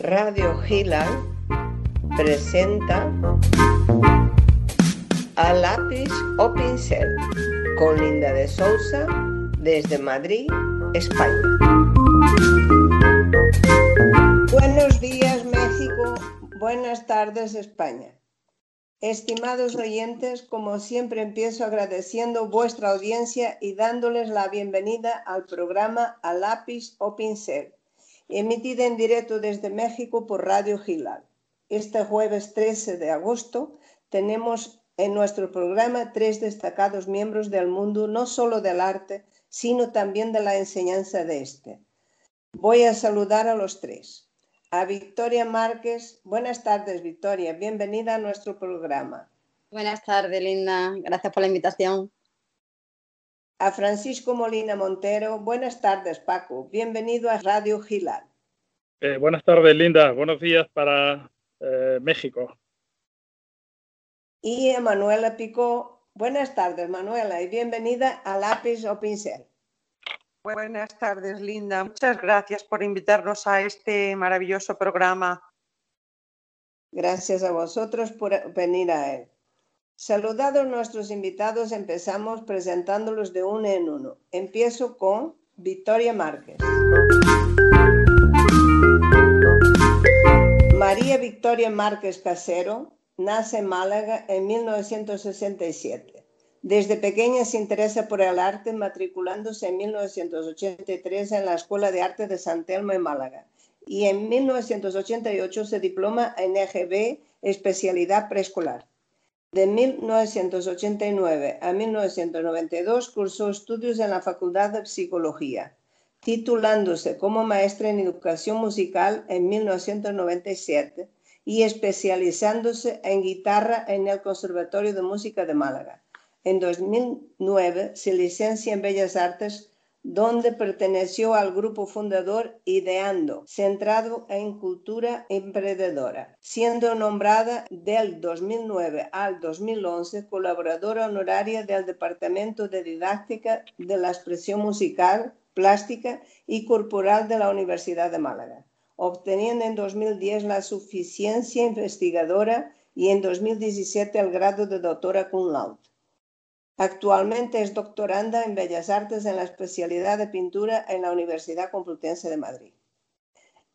Radio Gila presenta a lápiz o pincel con Linda de Sousa desde Madrid, España. Buenos días México, buenas tardes España. Estimados oyentes, como siempre empiezo agradeciendo vuestra audiencia y dándoles la bienvenida al programa A lápiz o pincel, emitida en directo desde México por Radio Gilal. Este jueves 13 de agosto tenemos en nuestro programa tres destacados miembros del mundo, no solo del arte, sino también de la enseñanza de este. Voy a saludar a los tres a Victoria Márquez. Buenas tardes, Victoria. Bienvenida a nuestro programa. Buenas tardes, Linda. Gracias por la invitación. A Francisco Molina Montero. Buenas tardes, Paco. Bienvenido a Radio Gilal. Eh, buenas tardes, Linda. Buenos días para eh, México. Y a Manuela Picó. Buenas tardes, Manuela, y bienvenida a Lápiz o Pincel. Buenas tardes, Linda. Muchas gracias por invitarnos a este maravilloso programa. Gracias a vosotros por venir a él. Saludados nuestros invitados, empezamos presentándolos de uno en uno. Empiezo con Victoria Márquez. María Victoria Márquez Casero nace en Málaga en 1967. Desde pequeña se interesa por el arte, matriculándose en 1983 en la Escuela de Arte de San Telmo en Málaga y en 1988 se diploma en EGB, especialidad preescolar. De 1989 a 1992 cursó estudios en la Facultad de Psicología, titulándose como maestra en educación musical en 1997 y especializándose en guitarra en el Conservatorio de Música de Málaga. En 2009 se licencia en Bellas Artes, donde perteneció al grupo fundador Ideando, centrado en cultura emprendedora, siendo nombrada del 2009 al 2011 colaboradora honoraria del Departamento de Didáctica de la Expresión Musical, Plástica y Corporal de la Universidad de Málaga, obteniendo en 2010 la suficiencia investigadora y en 2017 el grado de doctora cum laude. Actualmente es doctoranda en Bellas Artes en la especialidad de pintura en la Universidad Complutense de Madrid.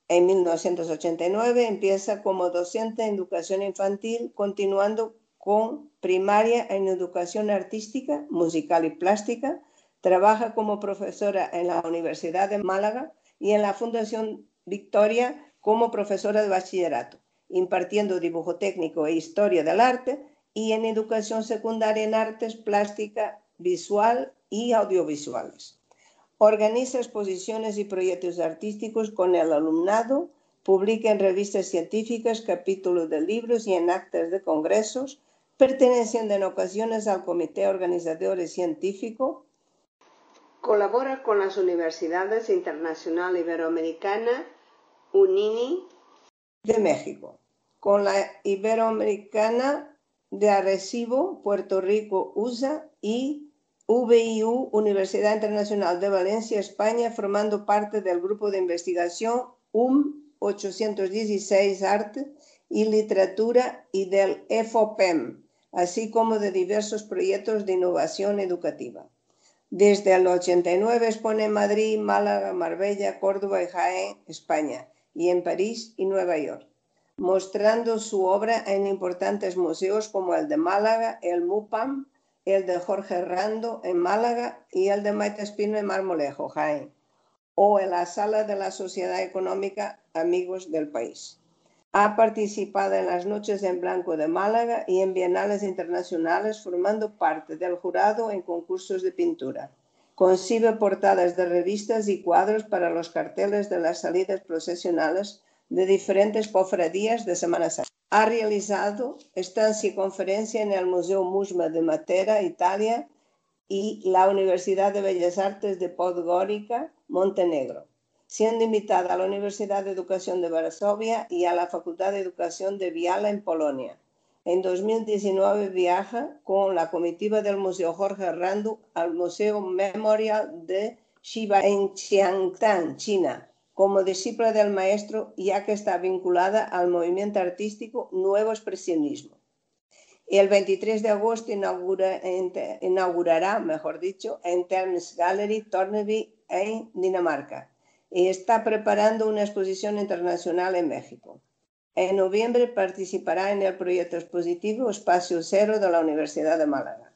En 1989 empieza como docente en educación infantil, continuando con primaria en educación artística, musical y plástica. Trabaja como profesora en la Universidad de Málaga y en la Fundación Victoria como profesora de bachillerato, impartiendo dibujo técnico e historia del arte y en educación secundaria en artes plástica, visual y audiovisuales. Organiza exposiciones y proyectos artísticos con el alumnado, publica en revistas científicas capítulos de libros y en actas de congresos, perteneciendo en ocasiones al comité organizador y científico. Colabora con las universidades Internacional Iberoamericana, UNINI de México, con la Iberoamericana de Arecibo, Puerto Rico, USA y VIU, Universidad Internacional de Valencia, España, formando parte del grupo de investigación UM 816 Arte y Literatura y del EFOPEM, así como de diversos proyectos de innovación educativa. Desde el 89 expone en Madrid, Málaga, Marbella, Córdoba y Jaén, España, y en París y Nueva York mostrando su obra en importantes museos como el de Málaga, el MUPAM, el de Jorge Rando en Málaga y el de Maite Espino en Marmolejo, Jaén, o en la Sala de la Sociedad Económica Amigos del País. Ha participado en las Noches en Blanco de Málaga y en bienales internacionales formando parte del jurado en concursos de pintura. Concibe portadas de revistas y cuadros para los carteles de las salidas procesionales de diferentes cofradías de Semana Santa. Ha realizado estancia y conferencia en el Museo Musma de Matera, Italia, y la Universidad de Bellas Artes de Podgorica, Montenegro, siendo invitada a la Universidad de Educación de Varsovia y a la Facultad de Educación de Viala en Polonia. En 2019 viaja con la comitiva del Museo Jorge Randu al Museo Memorial de Shiba en Xiangtan, China, como discípula del maestro, ya que está vinculada al movimiento artístico Nuevo Expresionismo. El 23 de agosto inaugurará, mejor dicho, en Thermes Gallery, Torneby, en Dinamarca, y está preparando una exposición internacional en México. En noviembre participará en el proyecto expositivo Espacio Cero de la Universidad de Málaga.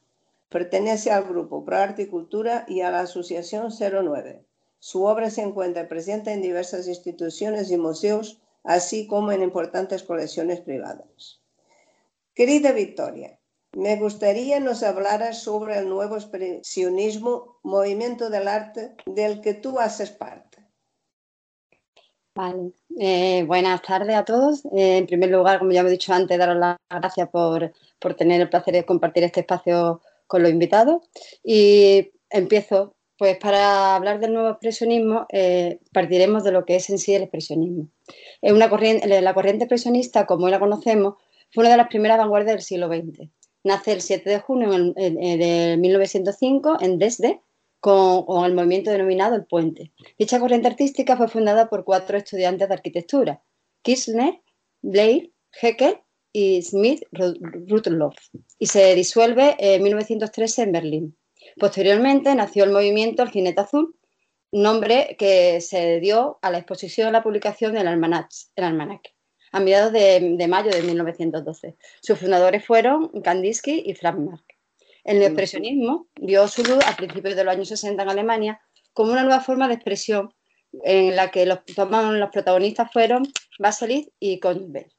Pertenece al grupo Pro Arte y Cultura y a la Asociación 09. Su obra se encuentra presente en diversas instituciones y museos, así como en importantes colecciones privadas. Querida Victoria, me gustaría nos hablaras sobre el nuevo expresionismo, movimiento del arte del que tú haces parte. Vale, eh, buenas tardes a todos. Eh, en primer lugar, como ya me he dicho antes, daros las gracias por, tener el placer de compartir este espacio con los invitados. Y empiezo, pues para hablar del nuevo expresionismo, eh, partiremos de lo que es en sí el expresionismo. Es una corriente, la corriente expresionista, como hoy la conocemos, fue una de las primeras vanguardias del siglo XX. Nace el 7 de junio de 1905 en Dresde con, el movimiento denominado El Puente. Dicha corriente artística fue fundada por cuatro estudiantes de arquitectura, Kirchner, Blair, Heckel y Smith Rudloff, y se disuelve en 1913 en Berlín. Posteriormente nació el movimiento El Jinete Azul, nombre que se dio a la exposición y la publicación del almanaque, a mediados de, de, mayo de 1912. Sus fundadores fueron Kandinsky y Frank Marc. El expresionismo dio su luz a principios de los años 60 en Alemania como una nueva forma de expresión en la que los, los protagonistas fueron Baselis y Conbel.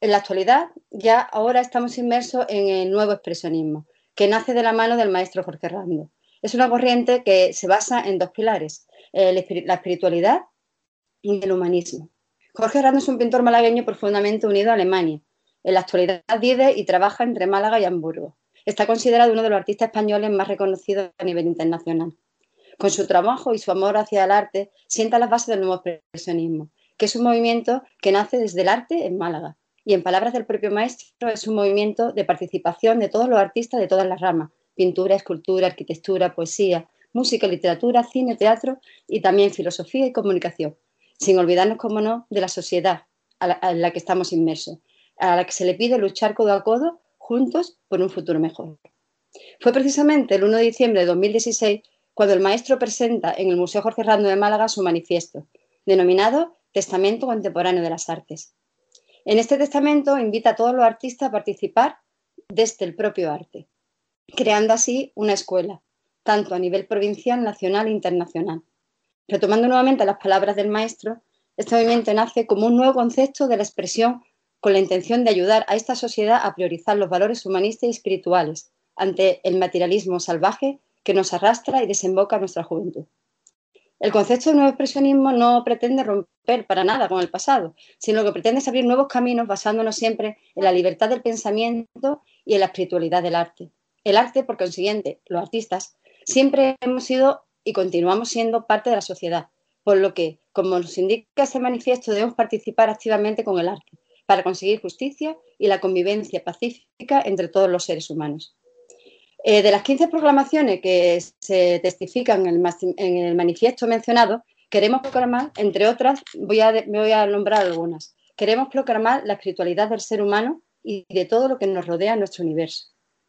En la actualidad, ya ahora estamos inmersos en el nuevo expresionismo, que nace de la mano del maestro Jorge Rando. Es una corriente que se basa en dos pilares, la espiritualidad y el humanismo. Jorge Rando es un pintor malagueño profundamente unido a Alemania. En la actualidad vive y trabaja entre Málaga y Hamburgo. Está considerado uno de los artistas españoles más reconocidos a nivel internacional. Con su trabajo y su amor hacia el arte, sienta las bases del nuevo expresionismo, que es un movimiento que nace desde el arte en Málaga. Y en palabras del propio maestro, es un movimiento de participación de todos los artistas de todas las ramas, pintura, escultura, arquitectura, poesía, música, literatura, cine, teatro y también filosofía y comunicación, sin olvidarnos, como no, de la sociedad en la que estamos inmersos, a la que se le pide luchar codo a codo juntos por un futuro mejor. Fue precisamente el 1 de diciembre de 2016 cuando el maestro presenta en el Museo Jorge Rando de Málaga su manifiesto, denominado Testamento Contemporáneo de las Artes. En este testamento invita a todos los artistas a participar desde el propio arte, creando así una escuela, tanto a nivel provincial, nacional e internacional. Retomando nuevamente las palabras del maestro, este movimiento nace como un nuevo concepto de la expresión con la intención de ayudar a esta sociedad a priorizar los valores humanistas y espirituales ante el materialismo salvaje que nos arrastra y desemboca nuestra juventud. El concepto de nuevo expresionismo no pretende romper para nada con el pasado, sino que pretende abrir nuevos caminos basándonos siempre en la libertad del pensamiento y en la espiritualidad del arte. El arte, por consiguiente, los artistas, siempre hemos sido y continuamos siendo parte de la sociedad, por lo que, como nos indica este manifiesto, debemos participar activamente con el arte, para conseguir justicia y la convivencia pacífica entre todos los seres humanos. Eh, de las 15 proclamaciones que se testifican en el, manifiesto mencionado, queremos proclamar, entre otras, voy a, voy a nombrar algunas. Queremos proclamar la espiritualidad del ser humano y de todo lo que nos rodea en nuestro universo.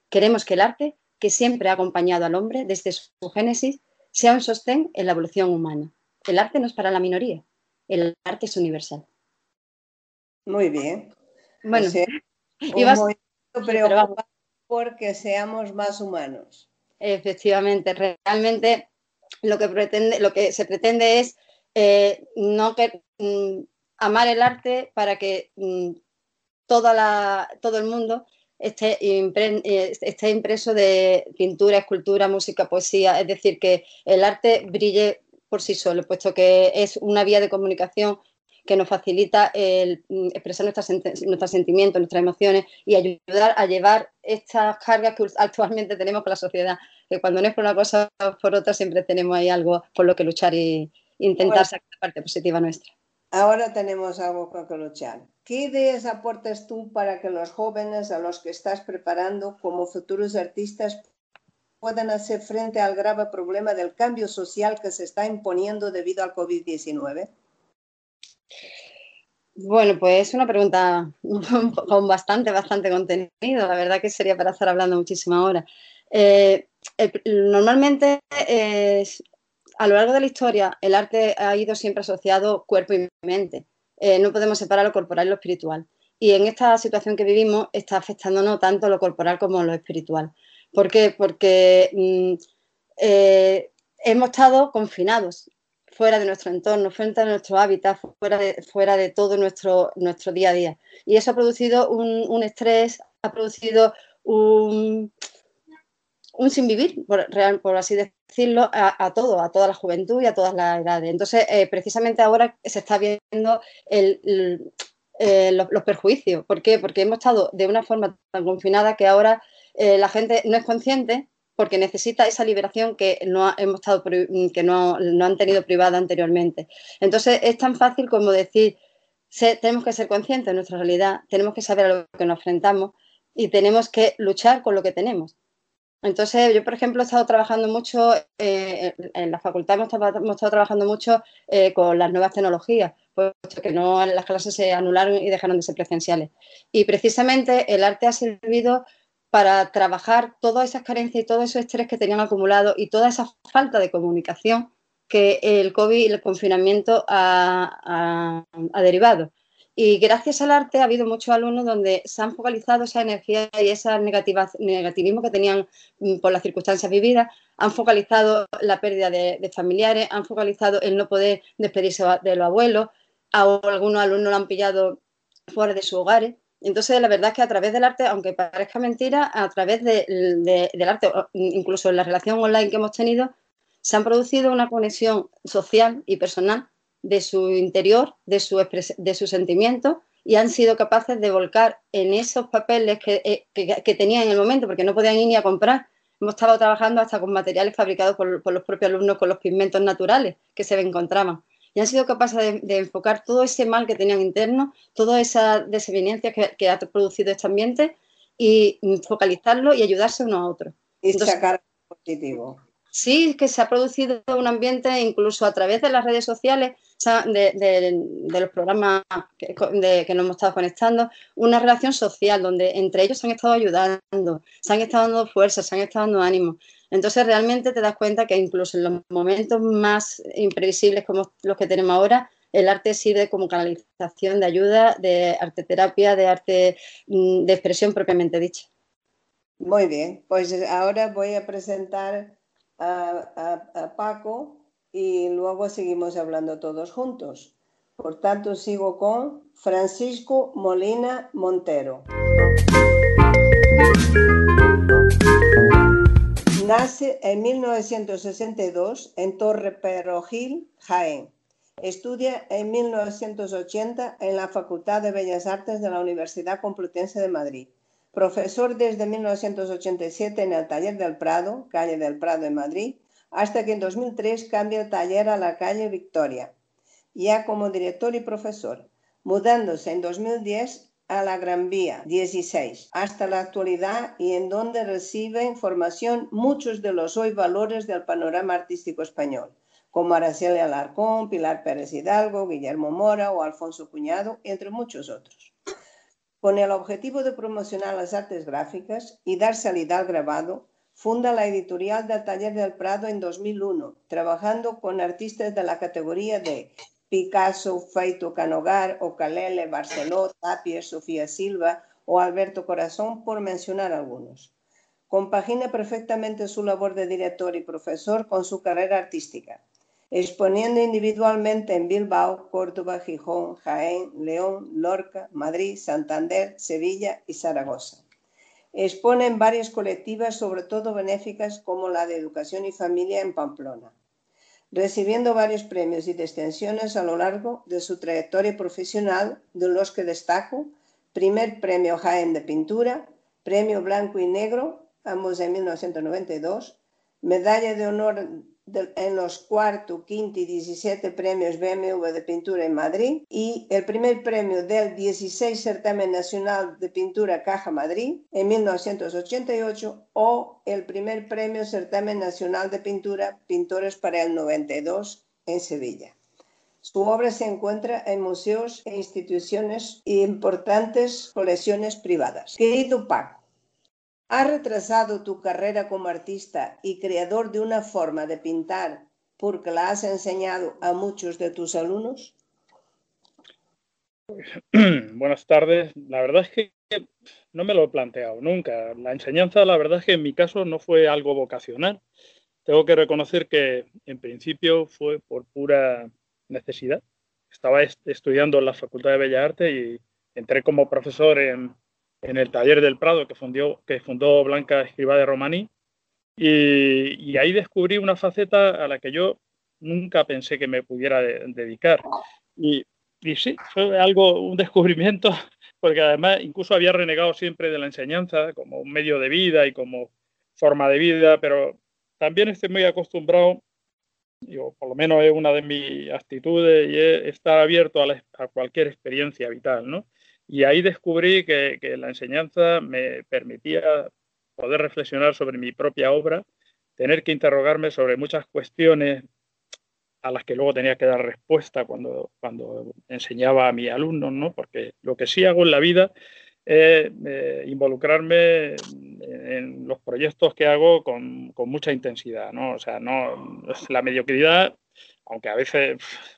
Queremos que el arte, que siempre ha acompañado al hombre desde su génesis, sea un sostén en la evolución humana. El arte no es para la minoría, el arte es universal. Muy bien. Bueno, porque seamos más humanos. Efectivamente, realmente lo que pretende, lo que se pretende es eh, no que, mm, amar el arte para que mm, toda la, todo el mundo esté, eh, esté impreso de pintura, escultura, música, poesía, es decir, que el arte brille por sí solo, puesto que es una vía de comunicación que nos facilita el mm, expresar nuestros sentimientos, nuestras emociones y ayudar a llevar estas cargas que actualmente tenemos con la sociedad, que cuando no es por una cosa o por otra siempre tenemos ahí algo por lo que luchar e intentar sacar la parte positiva nuestra. Ahora tenemos algo con que luchar. ¿Qué ideas aportas tú para que los jóvenes a los que estás preparando como futuros artistas puedan hacer frente al grave problema del cambio social que se está imponiendo debido al COVID-19? Bueno, pues es una pregunta con bastante, bastante contenido. La verdad que sería para estar hablando muchísimas horas. Eh, normalmente, a lo largo de la historia, el arte ha ido siempre asociado cuerpo y mente. Eh, no podemos separar lo corporal y lo espiritual. Y en esta situación que vivimos está afectándonos tanto lo corporal como lo espiritual. ¿Por qué? Porque mm, eh, hemos estado confinados fuera de nuestro entorno, fuera de nuestro hábitat, fuera de, fuera de todo nuestro, nuestro día a día. Y eso ha producido un, estrés, ha producido un, un sin vivir, por, por así decirlo, a, todo, a toda la juventud y a todas las edades. Entonces, eh, precisamente ahora se está viendo eh, los, perjuicios. ¿Por qué? Porque hemos estado de una forma tan confinada que ahora eh, la gente no es consciente porque necesita esa liberación que no hemos estado que no, han tenido privada anteriormente. Entonces es tan fácil como decir tenemos que ser conscientes de nuestra realidad, tenemos que saber a lo que nos enfrentamos y tenemos que luchar con lo que tenemos. Entonces, yo, por ejemplo, he estado trabajando mucho, eh, en la facultad hemos, estado trabajando mucho eh, con las nuevas tecnologías, puesto que no las clases se anularon y dejaron de ser presenciales. Y precisamente el arte ha servido para trabajar todas esas carencias y todo ese estrés que tenían acumulado y toda esa falta de comunicación que el COVID y el confinamiento ha, derivado. Y gracias al arte ha habido muchos alumnos donde se han focalizado esa energía y ese negativismo que tenían mm, por las circunstancias vividas, han focalizado la pérdida de, familiares, han focalizado el no poder despedirse de los abuelos, algunos alumnos lo han pillado fuera de sus hogares entonces, la verdad es que a través del arte, aunque parezca mentira, a través del arte, incluso en la relación online que hemos tenido, se han producido una conexión social y personal de su interior, de su, de sus sentimientos y han sido capaces de volcar en esos papeles que, eh, tenían en el momento, porque no podían ir ni a comprar. Hemos estado trabajando hasta con materiales fabricados por, por los propios alumnos con los pigmentos naturales que se encontraban y han sido capaces de, enfocar todo ese mal que tenían interno, toda esa desaveniencia que, ha producido este ambiente y focalizarlo y ayudarse uno a otro. Y sacar positivo. Sí, que se ha producido un ambiente incluso a través de las redes sociales, de, los programas que, que, nos hemos estado conectando, una relación social donde entre ellos se han estado ayudando, se han estado dando fuerza, se han estado dando ánimo. Entonces realmente te das cuenta que incluso en los momentos más imprevisibles como los que tenemos ahora, el arte sirve como canalización de ayuda, de arte terapia, de arte mm, de expresión propiamente dicha. Muy bien, pues ahora voy a presentar a, Paco y luego seguimos hablando todos juntos. Por tanto, sigo con Francisco Molina Montero. Nace en 1962 en Torre Perrojil, Jaén. Estudia en 1980 en la Facultad de Bellas Artes de la Universidad Complutense de Madrid. Profesor desde 1987 en el Taller del Prado, calle del Prado en Madrid, hasta que en 2003 cambia el taller a la calle Victoria, ya como director y profesor, mudándose en 2010 a la Gran Vía 16 hasta la actualidad y en donde recibe información muchos de los hoy valores del panorama artístico español, como Araceli Alarcón, Pilar Pérez Hidalgo, Guillermo Mora o Alfonso Cuñado, entre muchos otros. Con el objetivo de promocionar las artes gráficas y dar salida al grabado, funda la editorial del Taller del Prado en 2001, trabajando con artistas de la categoría de Picasso, Feito Canogar, Ocalele, Barceló, Tapia, Sofía Silva o Alberto Corazón, por mencionar algunos. Compagina perfectamente su labor de director y profesor con su carrera artística, exponiendo individualmente en Bilbao, Córdoba, Gijón, Jaén, León, Lorca, Madrid, Santander, Sevilla y Zaragoza. Expone en varias colectivas, sobre todo benéficas, como la de Educación y Familia en Pamplona recibiendo varios premios y distinciones a lo largo de su trayectoria profesional, de los que destaco primer premio Jaén de Pintura, premio Blanco y Negro, ambos en 1992, medalla de honor en los cuarto, quinto y 17 premios BMW de pintura en Madrid y el primer premio del 16 Certamen Nacional de Pintura Caja Madrid en 1988 o el primer premio Certamen Nacional de Pintura Pintores para el 92 en Sevilla. Su obra se encuentra en museos e instituciones y importantes colecciones privadas. Querido Paco, ¿Has retrasado tu carrera como artista y creador de una forma de pintar porque la has enseñado a muchos de tus alumnos? Buenas tardes. La verdad es que no me lo he planteado nunca. La enseñanza, la verdad es que en mi caso no fue algo vocacional. Tengo que reconocer que en principio fue por pura necesidad. Estaba estudiando en la Facultad de Bellas Artes y entré como profesor en, en el taller del Prado que, fundió, que fundó Blanca Escribá de Romaní. Y, ahí descubrí una faceta a la que yo nunca pensé que me pudiera dedicar. Y, sí, fue algo, un descubrimiento, porque además incluso había renegado siempre de la enseñanza como medio de vida y como forma de vida, pero también estoy muy acostumbrado, digo, por lo menos es una de mis actitudes, y es estar abierto a cualquier experiencia vital, ¿no? Y ahí descubrí que, la enseñanza me permitía poder reflexionar sobre mi propia obra, tener que interrogarme sobre muchas cuestiones a las que luego tenía que dar respuesta cuando, cuando enseñaba a mis alumnos, ¿no? Porque lo que sí hago en la vida es eh, involucrarme en los proyectos que hago con, con, mucha intensidad, ¿no? O sea, no la mediocridad, aunque a veces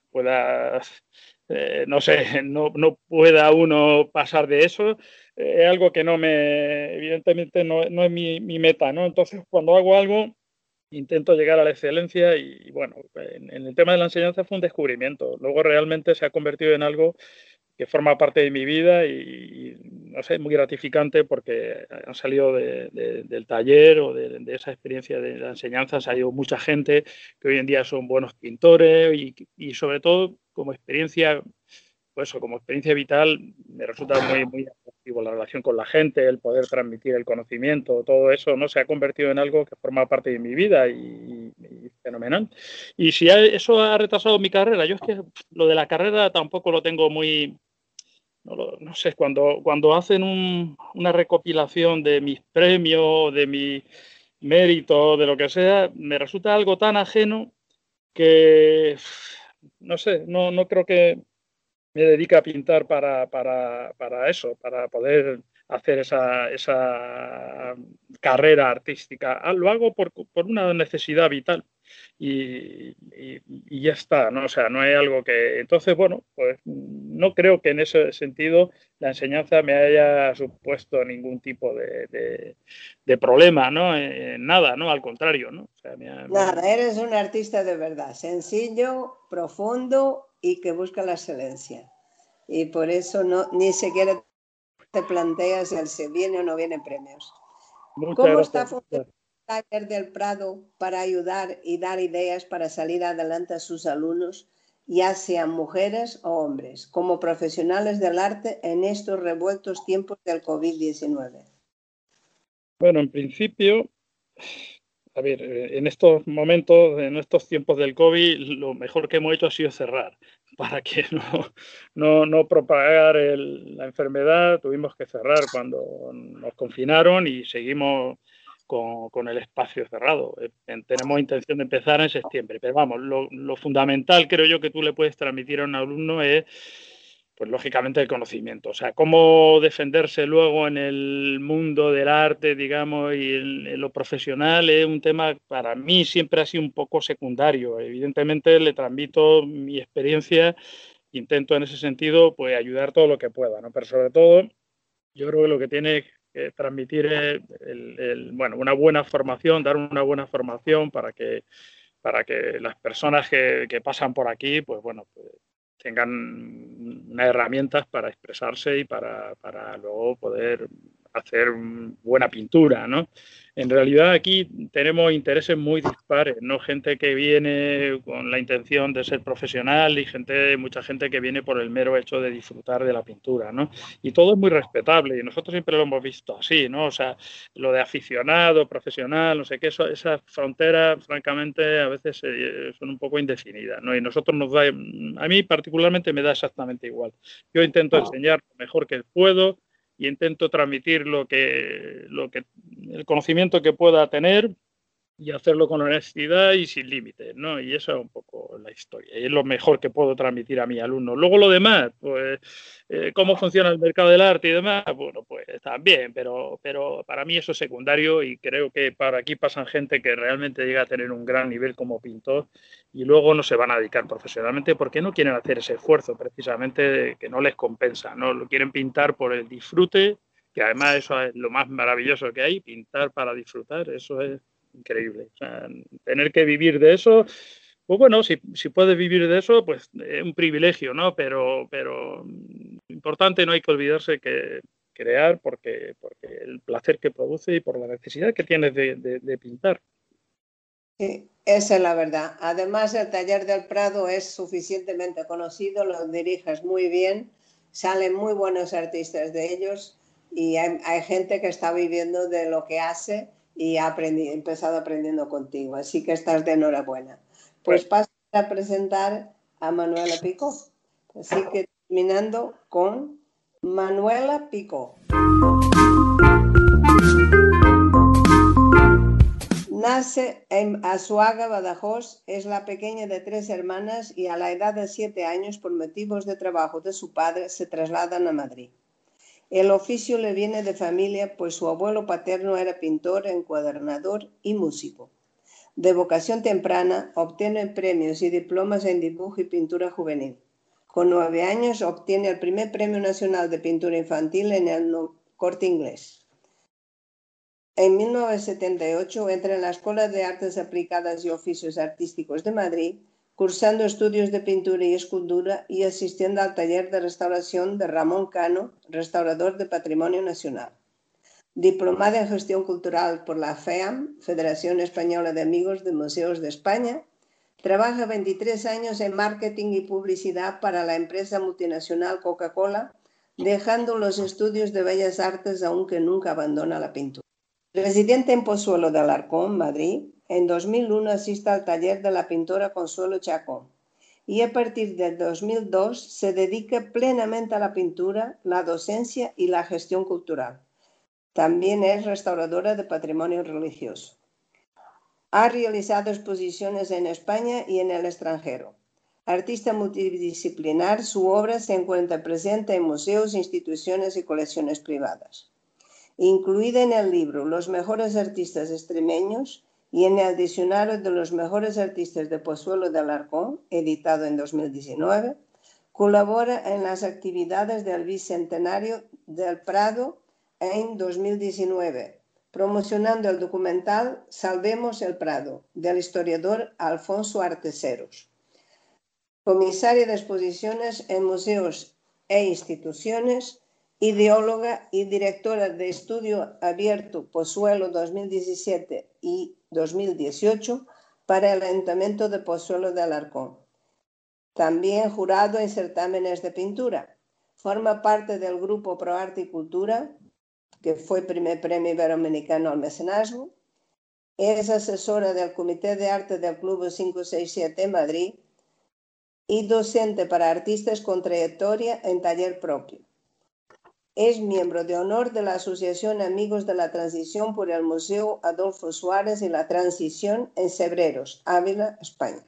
pueda eh, no sé, no, no, pueda uno pasar de eso, eh, es algo que no me, evidentemente no, es mi, meta, ¿no? Entonces, cuando hago algo, intento llegar a la excelencia y, bueno, en, el tema de la enseñanza fue un descubrimiento. Luego realmente se ha convertido en algo que forma parte de mi vida y, no sé, muy gratificante porque han salido del taller o de, esa experiencia de la enseñanza, ha ido mucha gente que hoy en día son buenos pintores y, y sobre todo como experiencia, pues como experiencia vital, me resulta muy, muy atractivo la relación con la gente, el poder transmitir el conocimiento, todo eso no se ha convertido en algo que forma parte de mi vida y, fenomenal. Y si eso ha retrasado mi carrera, yo es que lo de la carrera tampoco lo tengo muy, no, sé, cuando, cuando hacen una recopilación de mis premios, de mi mérito, de lo que sea, me resulta algo tan ajeno que no sé, no, no creo que me dedique a pintar para, para, para eso, para poder hacer esa, esa carrera artística. Ah, lo hago por, por una necesidad vital y, y, ya está, ¿no? O sea, no hay algo que... Entonces, bueno, pues no creo que en ese sentido la enseñanza me haya supuesto ningún tipo de, de, problema, ¿no? nada, ¿no? Al contrario, ¿no? Nada, eres un artista de verdad, sencillo, profundo y que busca la excelencia. Y por eso no, ni siquiera te planteas si se viene o no viene premios. ¿Cómo está funcionando el taller del Prado para ayudar y dar ideas para salir adelante a sus alumnos, ya sean mujeres o hombres, como profesionales del arte en estos revueltos tiempos del COVID-19? Bueno, en principio, a ver, en estos momentos, en estos tiempos del COVID, lo mejor que hemos hecho ha sido cerrar para que no, no, no propagar la enfermedad. Tuvimos que cerrar cuando nos confinaron y seguimos con, el espacio cerrado. Eh, tenemos intención de empezar en septiembre, pero vamos, lo, lo, fundamental creo yo que tú le puedes transmitir a un alumno es, pues lógicamente, el conocimiento. O sea, cómo defenderse luego en el mundo del arte, digamos, y en, lo profesional es un tema para mí siempre ha sido un poco secundario. Evidentemente le transmito mi experiencia, intento en ese sentido, pues ayudar todo lo que pueda, ¿no? Pero sobre todo, yo creo que lo que tiene transmitir el, bueno, una buena formación, dar una buena formación para que, para que las personas que, pasan por aquí, pues bueno, pues tengan unas herramientas para expresarse y para, luego poder hacer buena pintura, ¿no? En realidad aquí tenemos intereses muy dispares, no gente que viene con la intención de ser profesional y gente, mucha gente que viene por el mero hecho de disfrutar de la pintura, ¿no? Y todo es muy respetable y nosotros siempre lo hemos visto así, ¿no? O sea, lo de aficionado, profesional, no sé qué, eso, esas fronteras, francamente, a veces eh, son un poco indefinidas, ¿no? Y nosotros nos da, a mí particularmente me da exactamente igual. Yo intento enseñar lo mejor que puedo, y intento transmitir lo que, lo que, el conocimiento que pueda tener y hacerlo con honestidad y sin límites, ¿no? Y eso es un poco la historia y es lo mejor que puedo transmitir a mi alumno. Luego lo demás, pues eh, cómo funciona el mercado del arte y demás, bueno, pues también, pero, pero para mí eso es secundario y creo que para aquí pasan gente que realmente llega a tener un gran nivel como pintor y luego no se van a dedicar profesionalmente porque no quieren hacer ese esfuerzo precisamente que no les compensa, ¿no? Lo quieren pintar por el disfrute, que además eso es lo más maravilloso que hay, pintar para disfrutar, eso es increíble. tener que vivir de eso, pues bueno, si, si puedes vivir de eso, pues es un privilegio, ¿no? Pero, pero importante, no hay que olvidarse que crear porque, porque el placer que produce y por la necesidad que tienes de, pintar. Sí, esa es la verdad. Además, el taller del Prado es suficientemente conocido, lo diriges muy bien, salen muy buenos artistas de ellos y hay, hay gente que está viviendo de lo que hace y ha empezado aprendiendo contigo. Así que estás de enhorabuena. Pues paso a presentar a Manuela Pico. Así que terminando con Manuela Pico. Nace en Azuaga, Badajoz, es la pequeña de tres hermanas y a la edad de siete años, por motivos de trabajo de su padre, se trasladan a Madrid. El oficio le viene de familia, pues su abuelo paterno era pintor, encuadernador y músico. De vocación temprana, obtiene premios y diplomas en dibujo y pintura juvenil. Con nueve años obtiene el primer Premio Nacional de Pintura Infantil en el Corte Inglés. En 1978 entra en la Escuela de Artes Aplicadas y Oficios Artísticos de Madrid cursando estudios de pintura y escultura y asistiendo al taller de restauración de Ramón Cano, restaurador de Patrimonio Nacional. Diplomada en Gestión Cultural por la FEAM, Federación Española de Amigos de Museos de España, trabaja 23 años en marketing y publicidad para la empresa multinacional Coca-Cola, dejando los estudios de Bellas Artes aunque nunca abandona la pintura. Residente en Pozuelo de Alarcón, Madrid, en 2001 asiste al taller de la pintora Consuelo Chacón y a partir de 2002 se dedica plenamente a la pintura, la docencia y la gestión cultural. También es restauradora de patrimonio religioso. Ha realizado exposiciones en España y en el extranjero. Artista multidisciplinar, su obra se encuentra presente en museos, instituciones y colecciones privadas. Incluida en el libro Los mejores artistas extremeños, y en el Diccionario de los Mejores Artistas de Pozuelo de Alarcón, editado en 2019, colabora en las actividades del Bicentenario del Prado en 2019, promocionando el documental Salvemos el Prado, del historiador Alfonso Arteseros. Comisaria de exposiciones en museos e instituciones, ideóloga y directora de Estudio Abierto Pozuelo 2017 y 2018 para el Ayuntamiento de Pozuelo de Alarcón. También jurado en certámenes de pintura. Forma parte del grupo Pro Arte y Cultura, que fue primer premio iberoamericano al mecenazgo. Es asesora del Comité de Arte del Club 567 en Madrid y docente para artistas con trayectoria en taller propio. Es miembro de honor de la Asociación Amigos de la Transición por el Museo Adolfo Suárez y la Transición en Cebreros, Ávila, España.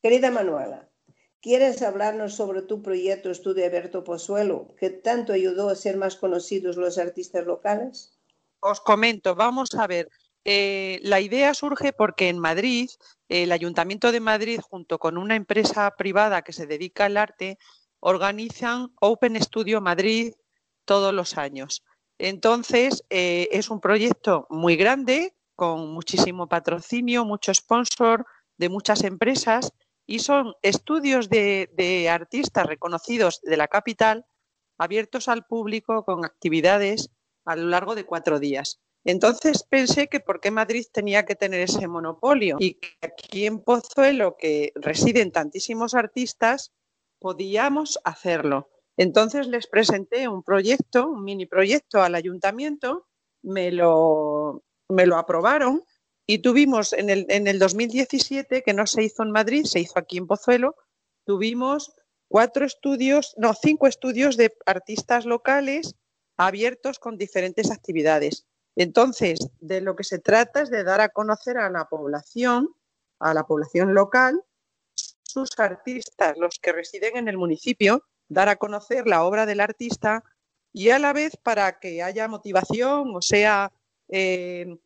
Querida Manuela, ¿quieres hablarnos sobre tu proyecto Estudio Alberto Pozuelo, que tanto ayudó a ser más conocidos los artistas locales? Os comento, vamos a ver. Eh, la idea surge porque en Madrid, el Ayuntamiento de Madrid, junto con una empresa privada que se dedica al arte, organizan Open Studio Madrid todos los años. Entonces, eh, es un proyecto muy grande, con muchísimo patrocinio, mucho sponsor de muchas empresas y son estudios de, artistas reconocidos de la capital abiertos al público con actividades a lo largo de cuatro días. Entonces pensé que por qué Madrid tenía que tener ese monopolio y que aquí en Pozuelo, que residen tantísimos artistas, podíamos hacerlo. Entonces les presenté un proyecto, un mini proyecto al ayuntamiento, me lo, me lo aprobaron y tuvimos en el, en el 2017, que no se hizo en Madrid, se hizo aquí en Pozuelo, tuvimos cuatro estudios, no, cinco estudios de artistas locales abiertos con diferentes actividades. Entonces, de lo que se trata es de dar a conocer a la población, a la población local, sus artistas, los que residen en el municipio, dar a conocer la obra del artista y a la vez para que haya motivación o sea eh,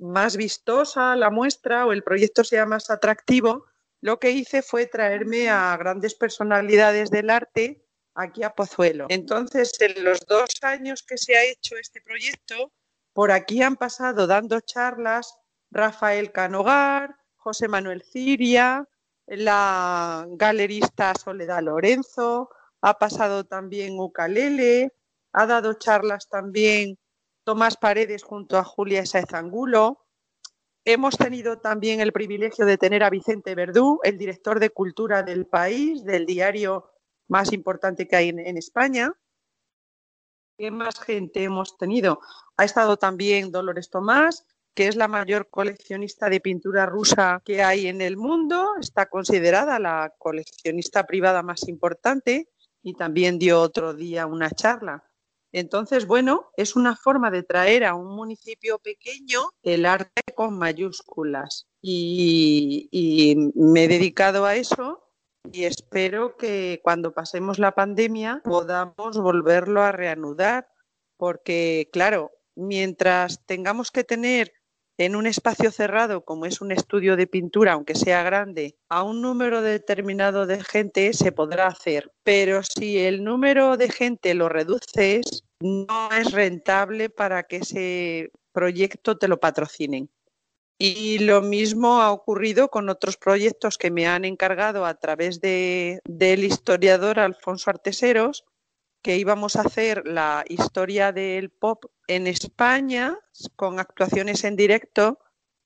más vistosa la muestra o el proyecto sea más atractivo, lo que hice fue traerme a grandes personalidades del arte aquí a Pozuelo. Entonces, en los dos años que se ha hecho este proyecto, por aquí han pasado dando charlas Rafael Canogar, José Manuel Ciria, la galerista Soledad Lorenzo, ha pasado también Ucalele, ha dado charlas también Tomás Paredes junto a Julia Saez Angulo. Hemos tenido también el privilegio de tener a Vicente Verdú, el director de cultura del país, del diario más importante que hay en, en España. ¿Qué más gente hemos tenido? Ha estado también Dolores Tomás, que es la mayor coleccionista de pintura rusa que hay en el mundo. Está considerada la coleccionista privada más importante y también dio otro día una charla. Entonces, bueno, es una forma de traer a un municipio pequeño el arte con mayúsculas. Y, y, me he dedicado a eso y espero que cuando pasemos la pandemia podamos volverlo a reanudar, porque, claro, mientras tengamos que tener en un espacio cerrado, como es un estudio de pintura, aunque sea grande, a un número determinado de gente se podrá hacer. Pero si el número de gente lo reduces, no es rentable para que ese proyecto te lo patrocinen. Y lo mismo ha ocurrido con otros proyectos que me han encargado a través de, del historiador Alfonso Arteseros, que íbamos a hacer la historia del pop en España con actuaciones en directo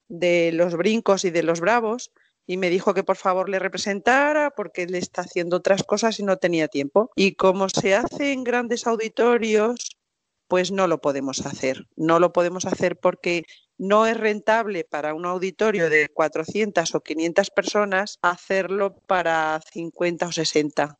de los brincos y de los bravos y me dijo que por favor le representara porque le está haciendo otras cosas y no tenía tiempo. Y como se hace en grandes auditorios, pues no lo podemos hacer. No lo podemos hacer porque no es rentable para un auditorio de 400 o 500 personas hacerlo para 50 o 60.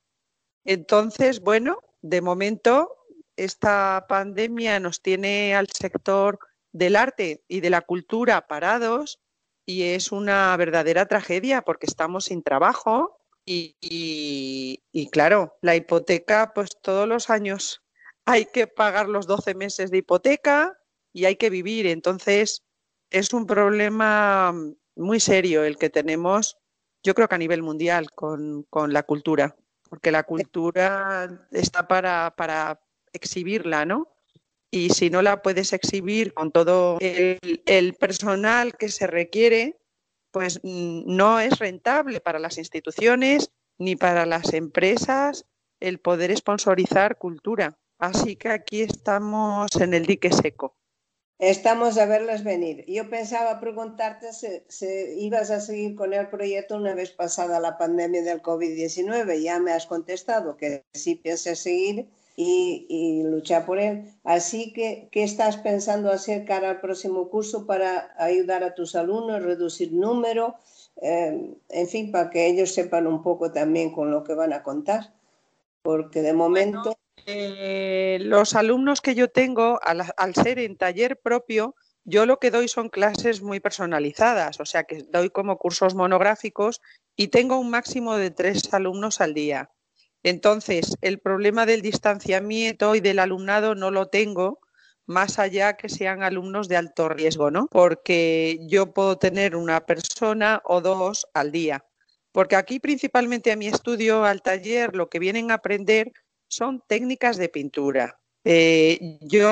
Entonces, bueno, de momento, esta pandemia nos tiene al sector del arte y de la cultura parados y es una verdadera tragedia porque estamos sin trabajo y, claro, la hipoteca, pues todos los años hay que pagar los 12 meses de hipoteca y hay que vivir. Entonces, es un problema muy serio el que tenemos, yo creo que a nivel mundial, con, con la cultura porque la cultura está para, para exhibirla, ¿no? Y si no la puedes exhibir con todo el, el, personal que se requiere, pues mm, no es rentable para las instituciones ni para las empresas el poder sponsorizar cultura. Así que aquí estamos en el dique seco. Estamos a verlas venir. Yo pensaba preguntarte si, ibas a seguir con el proyecto una vez pasada la pandemia del COVID-19. Ya me has contestado que sí piensas seguir y, luchar por él. Así que, ¿qué estás pensando hacer cara al próximo curso para ayudar a tus alumnos, reducir número? Eh, en fin, para que ellos sepan un poco también con lo que van a contar. Porque de momento... eh, los alumnos que yo tengo, al, al, ser en taller propio, yo lo que doy son clases muy personalizadas, o sea que doy como cursos monográficos y tengo un máximo de tres alumnos al día. Entonces, el problema del distanciamiento y del alumnado no lo tengo, más allá que sean alumnos de alto riesgo, ¿no? Porque yo puedo tener una persona o dos al día. Porque aquí principalmente a mi estudio, al taller, lo que vienen a aprender son técnicas de pintura. Eh, yo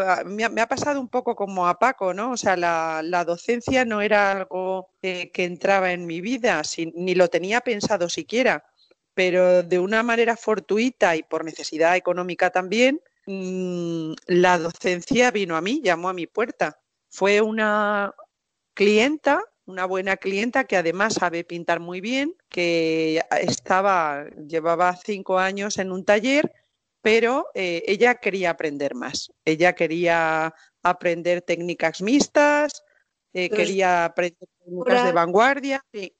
ah, me ha, pasado un poco como a Paco, ¿no? O sea, la, docencia no era algo eh, que entraba en mi vida, ni lo tenía pensado siquiera, pero de una manera fortuita y por necesidad económica también, mm, la docencia vino a mí, llamó a mi puerta. Fue una clienta, una buena clienta que además sabe pintar muy bien, que estaba, llevaba cinco años en un taller, pero eh, ella quería aprender más. Ella quería aprender técnicas mixtas, eh, quería aprender técnicas de vanguardia. Sí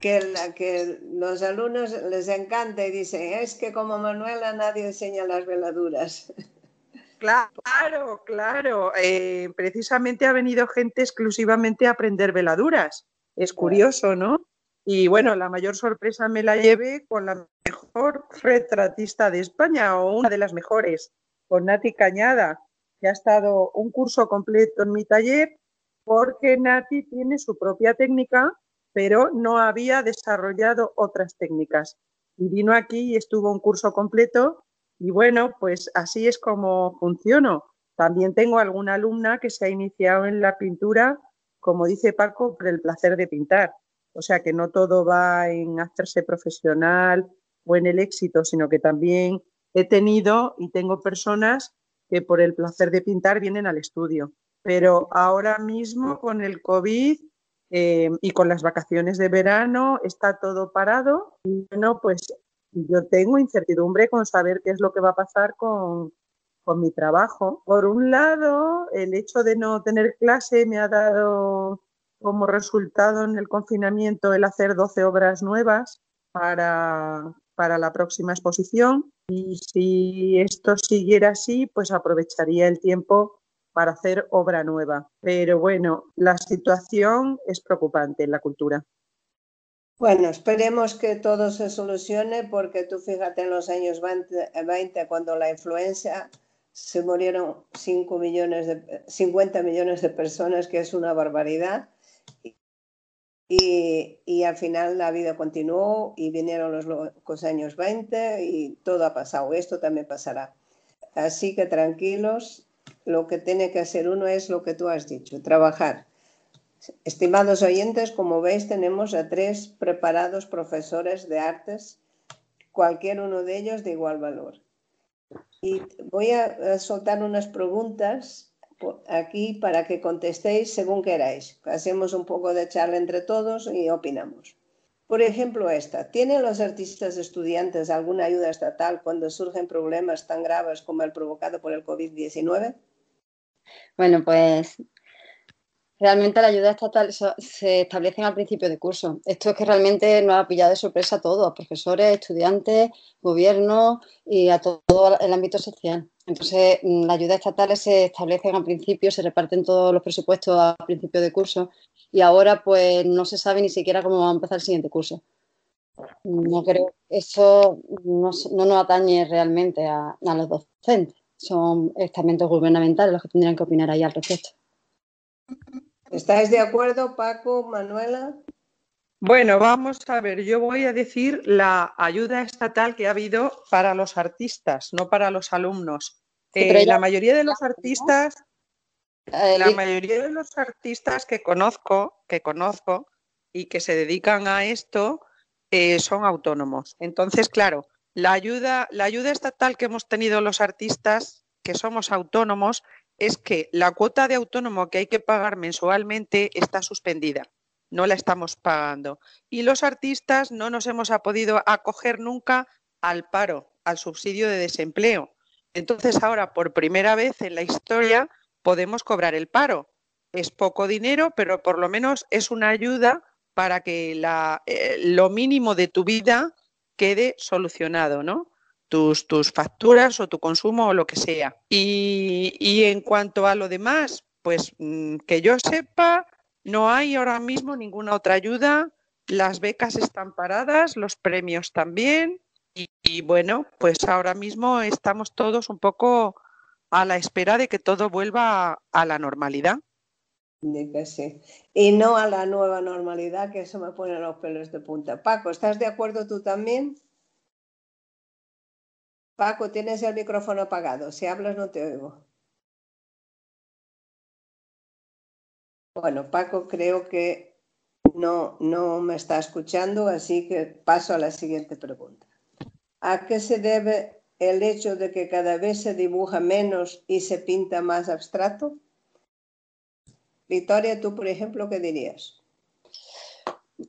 que, la, que los alumnos les encanta y dicen, es que como Manuela nadie enseña las veladuras. Claro, claro. Eh, precisamente ha venido gente exclusivamente a aprender veladuras. Es curioso, ¿no? Y bueno, la mayor sorpresa me la llevé con la mejor retratista de España o una de las mejores, con Nati Cañada, que ha estado un curso completo en mi taller porque Nati tiene su propia técnica pero no había desarrollado otras técnicas. Y vino aquí y estuvo un curso completo y bueno, pues así es como funciono. También tengo alguna alumna que se ha iniciado en la pintura, como dice Paco, por el placer de pintar. O sea que no todo va en hacerse profesional o en el éxito, sino que también he tenido y tengo personas que por el placer de pintar vienen al estudio. Pero ahora mismo con el COVID eh, y con las vacaciones de verano está todo parado y bueno, pues yo tengo incertidumbre con saber qué es lo que va a pasar con, con mi trabajo. Por un lado, el hecho de no tener clase me ha dado como resultado en el confinamiento el hacer 12 obras nuevas para, para la próxima exposición y si esto siguiera así, pues aprovecharía el tiempo para hacer obra nueva. Pero bueno, la situación es preocupante en la cultura. Bueno, esperemos que todo se solucione porque tú fíjate en los años 20, cuando la influenza se murieron 5 millones de, 50 millones de personas, que es una barbaridad. Y, y, al final la vida continuó y vinieron los, los años 20 y todo ha pasado. Esto también pasará. Así que tranquilos, lo que tiene que hacer uno es lo que tú has dicho, trabajar. Estimados oyentes, como veis, tenemos a tres preparados profesores de artes, cualquier uno de ellos de igual valor. Y voy a soltar unas preguntas aquí para que contestéis según queráis. Hacemos un poco de charla entre todos y opinamos. Por ejemplo, esta. ¿Tienen los artistas estudiantes alguna ayuda estatal cuando surgen problemas tan graves como el provocado por el COVID-19? Bueno, pues realmente la ayuda estatal se establece al principio de curso. Esto es que realmente nos ha pillado de sorpresa a todos, profesores, estudiantes, gobierno y a todo el ámbito social. Entonces, mm, las ayudas estatales se establecen al principio, se reparten todos los presupuestos al principio de curso y ahora pues no se sabe ni siquiera cómo va a empezar el siguiente curso. No creo, eso no, nos atañe realmente a los docentes son estamentos gubernamentales los que tendrían que opinar ahí al respecto. ¿Estáis de acuerdo, Paco, Manuela? Bueno, vamos a ver, yo voy a decir la ayuda estatal que ha habido para los artistas, no para los alumnos. Eh, la mayoría de los artistas, eh, la mayoría de los artistas que conozco, que conozco y que se dedican a esto, eh, son autónomos. Entonces, claro, la ayuda, la ayuda estatal que hemos tenido los artistas, que somos autónomos, es que la cuota de autónomo que hay que pagar mensualmente está suspendida. No la estamos pagando. Y los artistas no nos hemos podido acoger nunca al paro, al subsidio de desempleo. Entonces ahora, por primera vez en la historia, podemos cobrar el paro. Es poco dinero, pero por lo menos es una ayuda para que eh, lo mínimo de tu vida quede solucionado, ¿no? Tus, tus facturas o tu consumo o lo que sea. Y, en cuanto a lo demás, pues mm, que yo sepa, no hay ahora mismo ninguna otra ayuda. Las becas están paradas, los premios también. Y, bueno, pues ahora mismo estamos todos un poco a la espera de que todo vuelva a, la normalidad. Y no a la nueva normalidad, que eso me pone los pelos de punta. Paco, ¿estás de acuerdo tú también? Paco, tienes el micrófono apagado. Si hablas no te oigo. Bueno, Paco creo que no, no me está escuchando, así que paso a la siguiente pregunta. ¿A qué se debe el hecho de que cada vez se dibuja menos y se pinta más abstracto? Victoria, tú, por ejemplo, ¿qué dirías?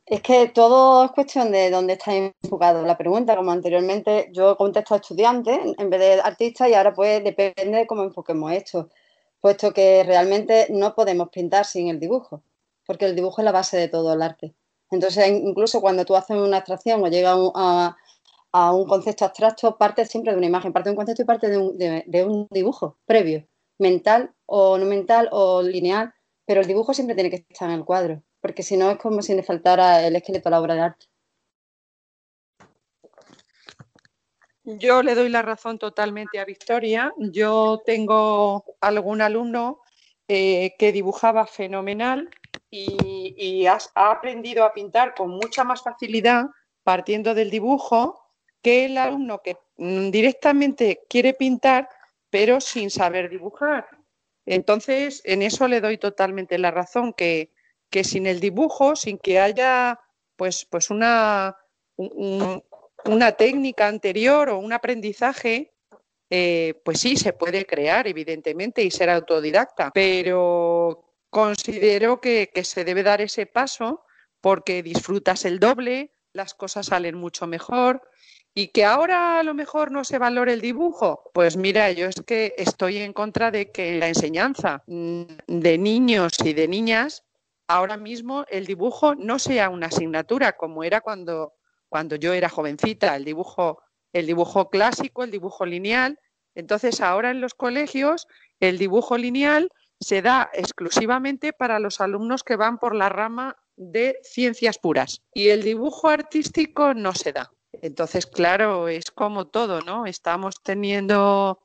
Es que todo es cuestión de dónde está enfocado la pregunta. Como anteriormente yo contesto a estudiantes en vez de artistas y ahora pues depende de cómo enfoquemos esto, puesto que realmente no podemos pintar sin el dibujo, porque el dibujo es la base de todo el arte. Entonces, incluso cuando tú haces una abstracción o llegas a, un concepto abstracto, parte siempre de una imagen, parte de un concepto y parte de un, de un dibujo previo, mental o no mental o lineal, pero el dibujo siempre tiene que estar en el cuadro porque si no es como si le faltara el esqueleto a la obra de arte. Yo le doy la razón totalmente a Victoria. Yo tengo algún alumno eh, que dibujaba fenomenal y, ha aprendido a pintar con mucha más facilidad partiendo del dibujo que el alumno que mm, directamente quiere pintar pero sin saber dibujar. Entonces, en eso le doy totalmente la razón, que que sin el dibujo, sin que haya pues, pues una, una técnica anterior o un aprendizaje, eh, pues sí, se puede crear, evidentemente, y ser autodidacta, pero considero que, que se debe dar ese paso porque disfrutas el doble, las cosas salen mucho mejor. ¿Y que ahora a lo mejor no se valore el dibujo? Pues mira, yo es que estoy en contra de que la enseñanza de niños y de niñas ahora mismo el dibujo no sea una asignatura como era cuando, cuando yo era jovencita, el dibujo, el dibujo clásico, el dibujo lineal. Entonces ahora en los colegios el dibujo lineal se da exclusivamente para los alumnos que van por la rama de ciencias puras y el dibujo artístico no se da. Entonces, claro, es como todo, ¿no? Estamos teniendo,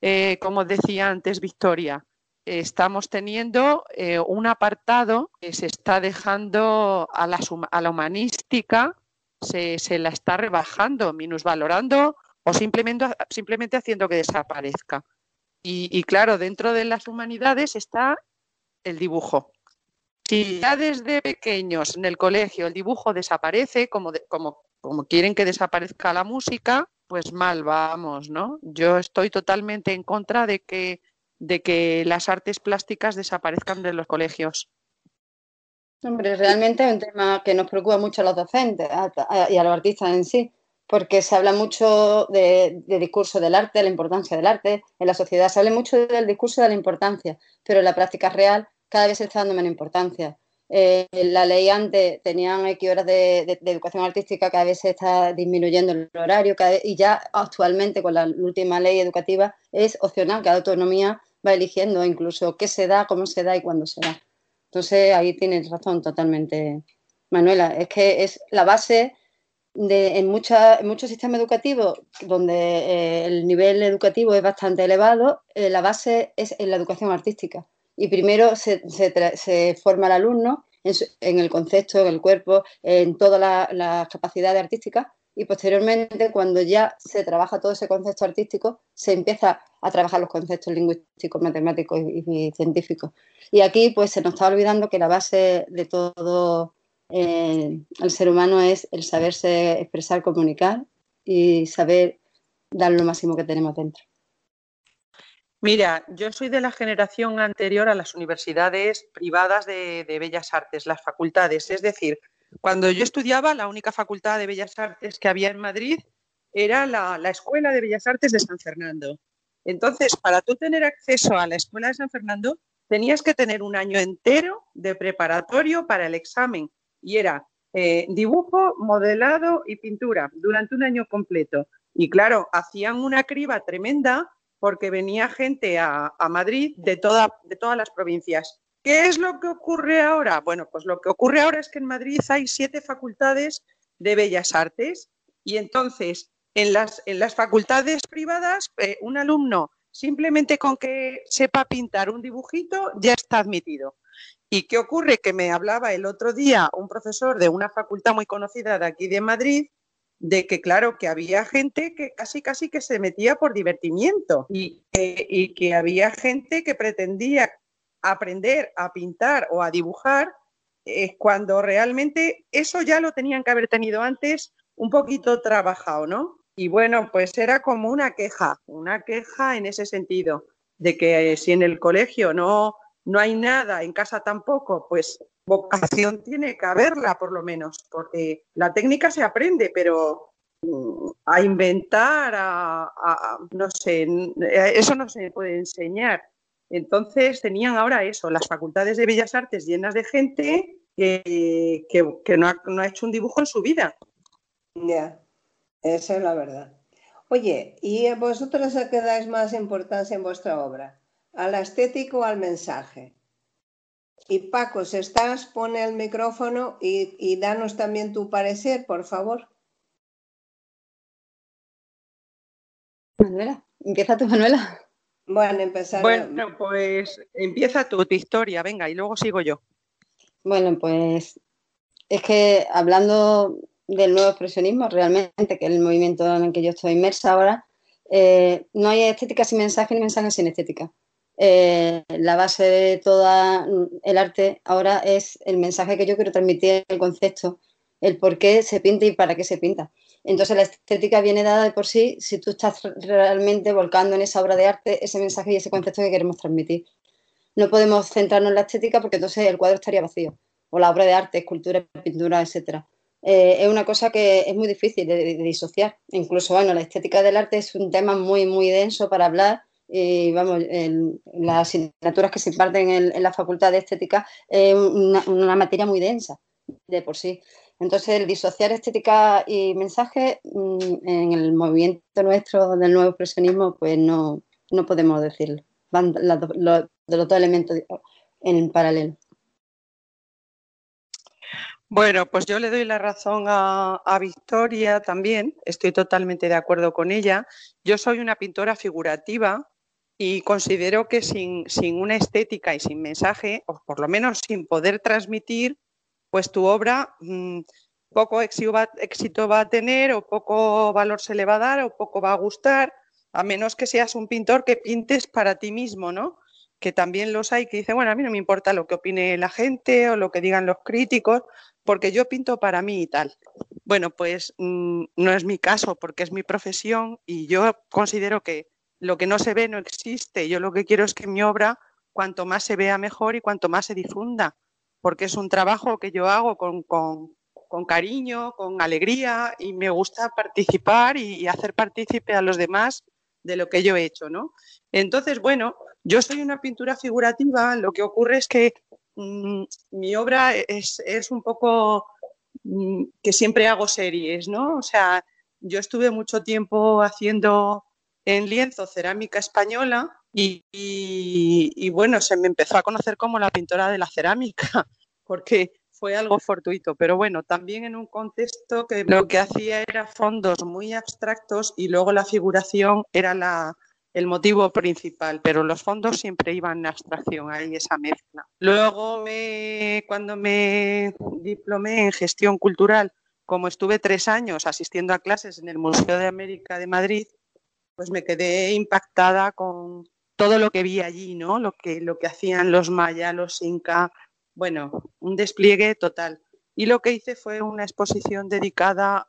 eh, como decía antes Victoria, estamos teniendo eh, un apartado que se está dejando a la, a la humanística, se, la está rebajando, minusvalorando o simplemente, simplemente haciendo que desaparezca. Y, claro, dentro de las humanidades está el dibujo. Si ya desde pequeños en el colegio el dibujo desaparece, como, como, como quieren que desaparezca la música, pues mal vamos, ¿no? Yo estoy totalmente en contra de que de que las artes plásticas desaparezcan de los colegios? Hombre, realmente es un tema que nos preocupa mucho a los docentes y a los artistas en sí, porque se habla mucho de, discurso del arte, de la importancia del arte. En la sociedad se habla mucho del discurso de la importancia, pero en la práctica real cada vez se está dando menos importancia. Eh, la ley antes tenían X horas de, educación artística, cada vez se está disminuyendo el horario y ya actualmente con la última ley educativa es opcional, cada autonomía va eligiendo incluso qué se da, cómo se da y cuándo se da. Entonces ahí tienes razón totalmente, Manuela. Es que es la base de, en, muchos sistemas educativos donde eh, el nivel educativo es bastante elevado, eh, la base es en la educación artística. Y primero se, forma el alumno en, el concepto, en el cuerpo, en todas las capacidades artísticas y posteriormente cuando ya se trabaja todo ese concepto artístico, se empieza a trabajar los conceptos lingüísticos, matemáticos y, científicos. Y aquí pues se nos está olvidando que la base de todo eh, el ser humano es el saberse expresar, comunicar y saber dar lo máximo que tenemos dentro. Mira, yo soy de la generación anterior a las universidades privadas de bellas artes, las facultades, es decir, cuando yo estudiaba, la única facultad de Bellas Artes que había en Madrid era la, Escuela de Bellas Artes de San Fernando. Entonces, para tú tener acceso a la Escuela de San Fernando, tenías que tener un año entero de preparatorio para el examen. Y era eh, dibujo, modelado y pintura durante un año completo. Y claro, hacían una criba tremenda porque venía gente a, Madrid de, de todas las provincias. ¿Qué es lo que ocurre ahora? Bueno, pues lo que ocurre ahora es que en Madrid hay siete facultades de bellas artes y entonces en las, en las facultades privadas eh, un alumno simplemente con que sepa pintar un dibujito ya está admitido. ¿Y qué ocurre? Que me hablaba el otro día un profesor de una facultad muy conocida de aquí de Madrid de que claro, que había gente que casi casi que se metía por divertimiento y, y que había gente que pretendía aprender a pintar o a dibujar es cuando realmente eso ya lo tenían que haber tenido antes un poquito trabajado, ¿no? Y bueno, pues era como una queja, una queja en ese sentido, de que si en el colegio no, no hay nada, en casa tampoco, pues vocación tiene que haberla por lo menos, porque la técnica se aprende, pero mm, a inventar, a, no sé, eso no se puede enseñar. Entonces tenían ahora eso, las facultades de Bellas Artes llenas de gente que, no, ha, hecho un dibujo en su vida. Ya, esa es la verdad. Oye, ¿y vosotros a qué dais más importancia en vuestra obra? ¿A la estética o al mensaje? Y Paco, si estás, pone el micrófono y, danos también tu parecer, por favor. Manuela, empieza tu Manuela. Bueno, empezar. Bueno, pues empieza tu, tu historia, venga, y luego sigo yo. Bueno, pues es que hablando del nuevo expresionismo, realmente, que es el movimiento en el que yo estoy inmersa ahora, eh, no hay estética sin mensaje ni mensaje sin estética. Eh, la base de todo el arte ahora es el mensaje que yo quiero transmitir, el concepto, el por qué se pinta y para qué se pinta. Entonces la estética viene dada de por sí si tú estás realmente volcando en esa obra de arte ese mensaje y ese concepto que queremos transmitir. No podemos centrarnos en la estética porque entonces el cuadro estaría vacío, o la obra de arte, escultura, pintura, etc. Eh, es una cosa que es muy difícil de, disociar. Incluso, bueno, la estética del arte es un tema muy, muy denso para hablar y vamos, las asignaturas que se imparten en, la Facultad de Estética es una, materia muy densa de por sí. Entonces, el disociar estética y mensaje mm, en el movimiento nuestro del nuevo expresionismo, pues no, no podemos decirlo. Van los, dos elementos en paralelo. Bueno, pues yo le doy la razón a, Victoria también, estoy totalmente de acuerdo con ella. Yo soy una pintora figurativa y considero que sin, una estética y sin mensaje, o por lo menos sin poder transmitir, pues tu obra mm, poco éxito va, a tener o poco valor se le va a dar o poco va a gustar, a menos que seas un pintor que pintes para ti mismo, ¿no? que también los hay que dicen, bueno, a mí no me importa lo que opine la gente o lo que digan los críticos, porque yo pinto para mí y tal. Bueno, pues mm, no es mi caso porque es mi profesión y yo considero que lo que no se ve no existe. Yo lo que quiero es que mi obra, cuanto más se vea mejor y cuanto más se difunda, porque es un trabajo que yo hago con, cariño, con alegría y me gusta participar y, hacer partícipe a los demás de lo que yo he hecho, ¿no? Entonces, bueno, yo soy una pintura figurativa, lo que ocurre es que Mm, mi obra es, un poco mm, que siempre hago series, ¿no? O sea, yo estuve mucho tiempo haciendo en lienzo cerámica española y, bueno, se me empezó a conocer como la pintora de la cerámica, porque fue algo fortuito, pero bueno, también en un contexto que lo que hacía era fondos muy abstractos y luego la figuración era la, el motivo principal, pero los fondos siempre iban en abstracción, ahí esa mezcla. Luego, cuando me diplomé en gestión cultural, como estuve tres años asistiendo a clases en el Museo de América de Madrid, pues me quedé impactada con todo lo que vi allí, ¿no? Lo que, lo que hacían los mayas, los incas, bueno, un despliegue total. Y lo que hice fue una exposición dedicada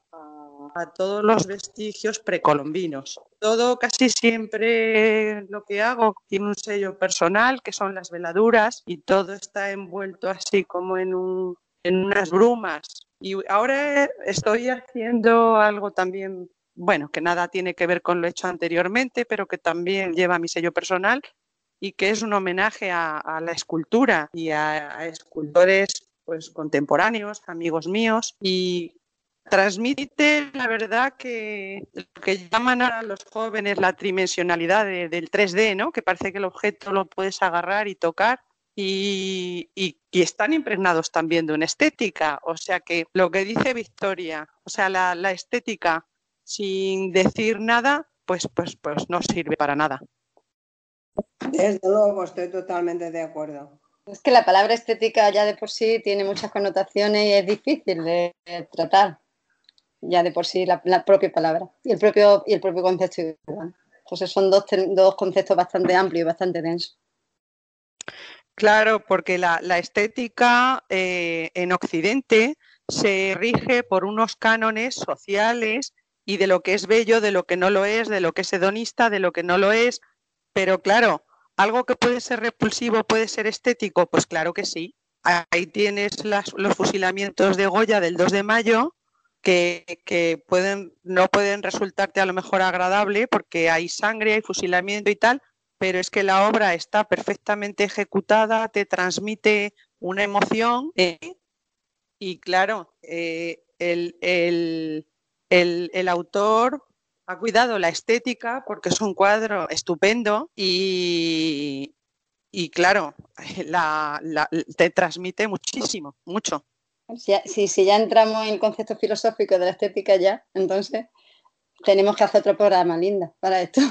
a todos los vestigios precolombinos. Todo casi siempre lo que hago tiene un sello personal, que son las veladuras, y todo está envuelto así como en, un, en unas brumas. Y ahora estoy haciendo algo también, bueno, que nada tiene que ver con lo hecho anteriormente, pero que también lleva mi sello personal y que es un homenaje a, la escultura y a, escultores pues contemporáneos, amigos míos, y transmite la verdad que que llaman ahora los jóvenes la tridimensionalidad del 3D, ¿no? Que parece que el objeto lo puedes agarrar y tocar y, están impregnados también de una estética. O sea que lo que dice Victoria, o sea, la, estética sin decir nada, pues, pues, pues no sirve para nada. Desde luego, estoy totalmente de acuerdo. Es que la palabra estética ya de por sí tiene muchas connotaciones y es difícil de tratar ya de por sí la, propia palabra y el propio, y el propio concepto Entonces son dos, dos conceptos bastante amplios y bastante densos. Claro, porque la, estética eh, en Occidente se rige por unos cánones sociales y de lo que es bello, de lo que no lo es, de lo que es hedonista, de lo que no lo es. Pero claro, algo que puede ser repulsivo, puede ser estético, pues claro que sí. Ahí tienes los fusilamientos de Goya del 2 de mayo, que, pueden, no pueden resultarte a lo mejor agradable porque hay sangre, hay fusilamiento y tal, pero es que la obra está perfectamente ejecutada, te transmite una emoción ¿eh? y claro, eh, el, el, autor ha cuidado la estética porque es un cuadro estupendo y, y claro, te transmite muchísimo, mucho. Si, si, ya entramos en el concepto filosófico de la estética ya, entonces tenemos que hacer otro programa, Linda, para esto.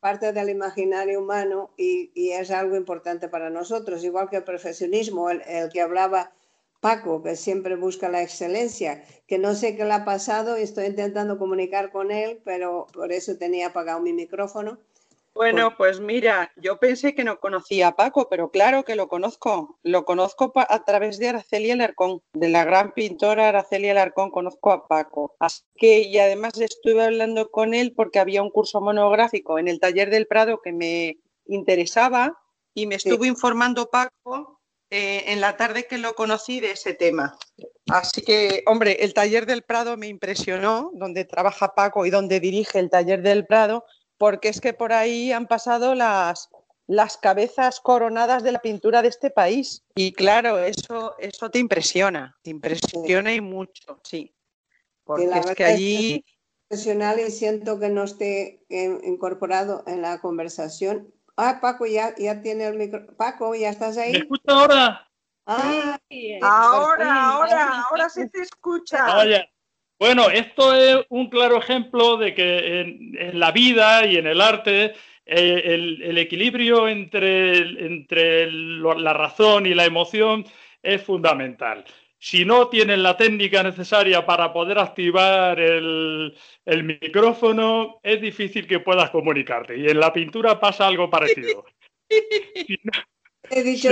Parte del imaginario humano y, y, es algo importante para nosotros, igual que el profesionismo, el, el que hablaba Paco, que siempre busca la excelencia, que no sé qué le ha pasado y estoy intentando comunicar con él, pero por eso tenía apagado mi micrófono. Bueno, pues mira, yo pensé que no conocía a Paco, pero claro que lo conozco. Lo conozco a través de Araceli Alarcón, de la gran pintora Araceli Alarcón, conozco a Paco. Así que, y además estuve hablando con él porque había un curso monográfico en el taller del Prado que me interesaba y me estuvo informando Paco eh, en la tarde que lo conocí de ese tema. Así que, hombre, el taller del Prado me impresionó, donde trabaja Paco y donde dirige el taller del Prado, porque es que por ahí han pasado las, las cabezas coronadas de la pintura de este país. Y claro, eso, eso te impresiona, te impresiona y mucho, sí. Porque es que allí... profesional y siento que no esté eh, incorporado en la conversación Ah, Paco, ya, ya tiene el micro. Paco, ¿ya estás ahí? ¿Me escucha ahora? Ah, ahora, ahora, ahora sí te escucha. Bueno, esto es un claro ejemplo de que en, la vida y en el arte eh, el, equilibrio entre, entre la razón y la emoción es fundamental si no tienes la técnica necesaria para poder activar el, micrófono, es difícil que puedas comunicarte. Y en la pintura pasa algo parecido. He dicho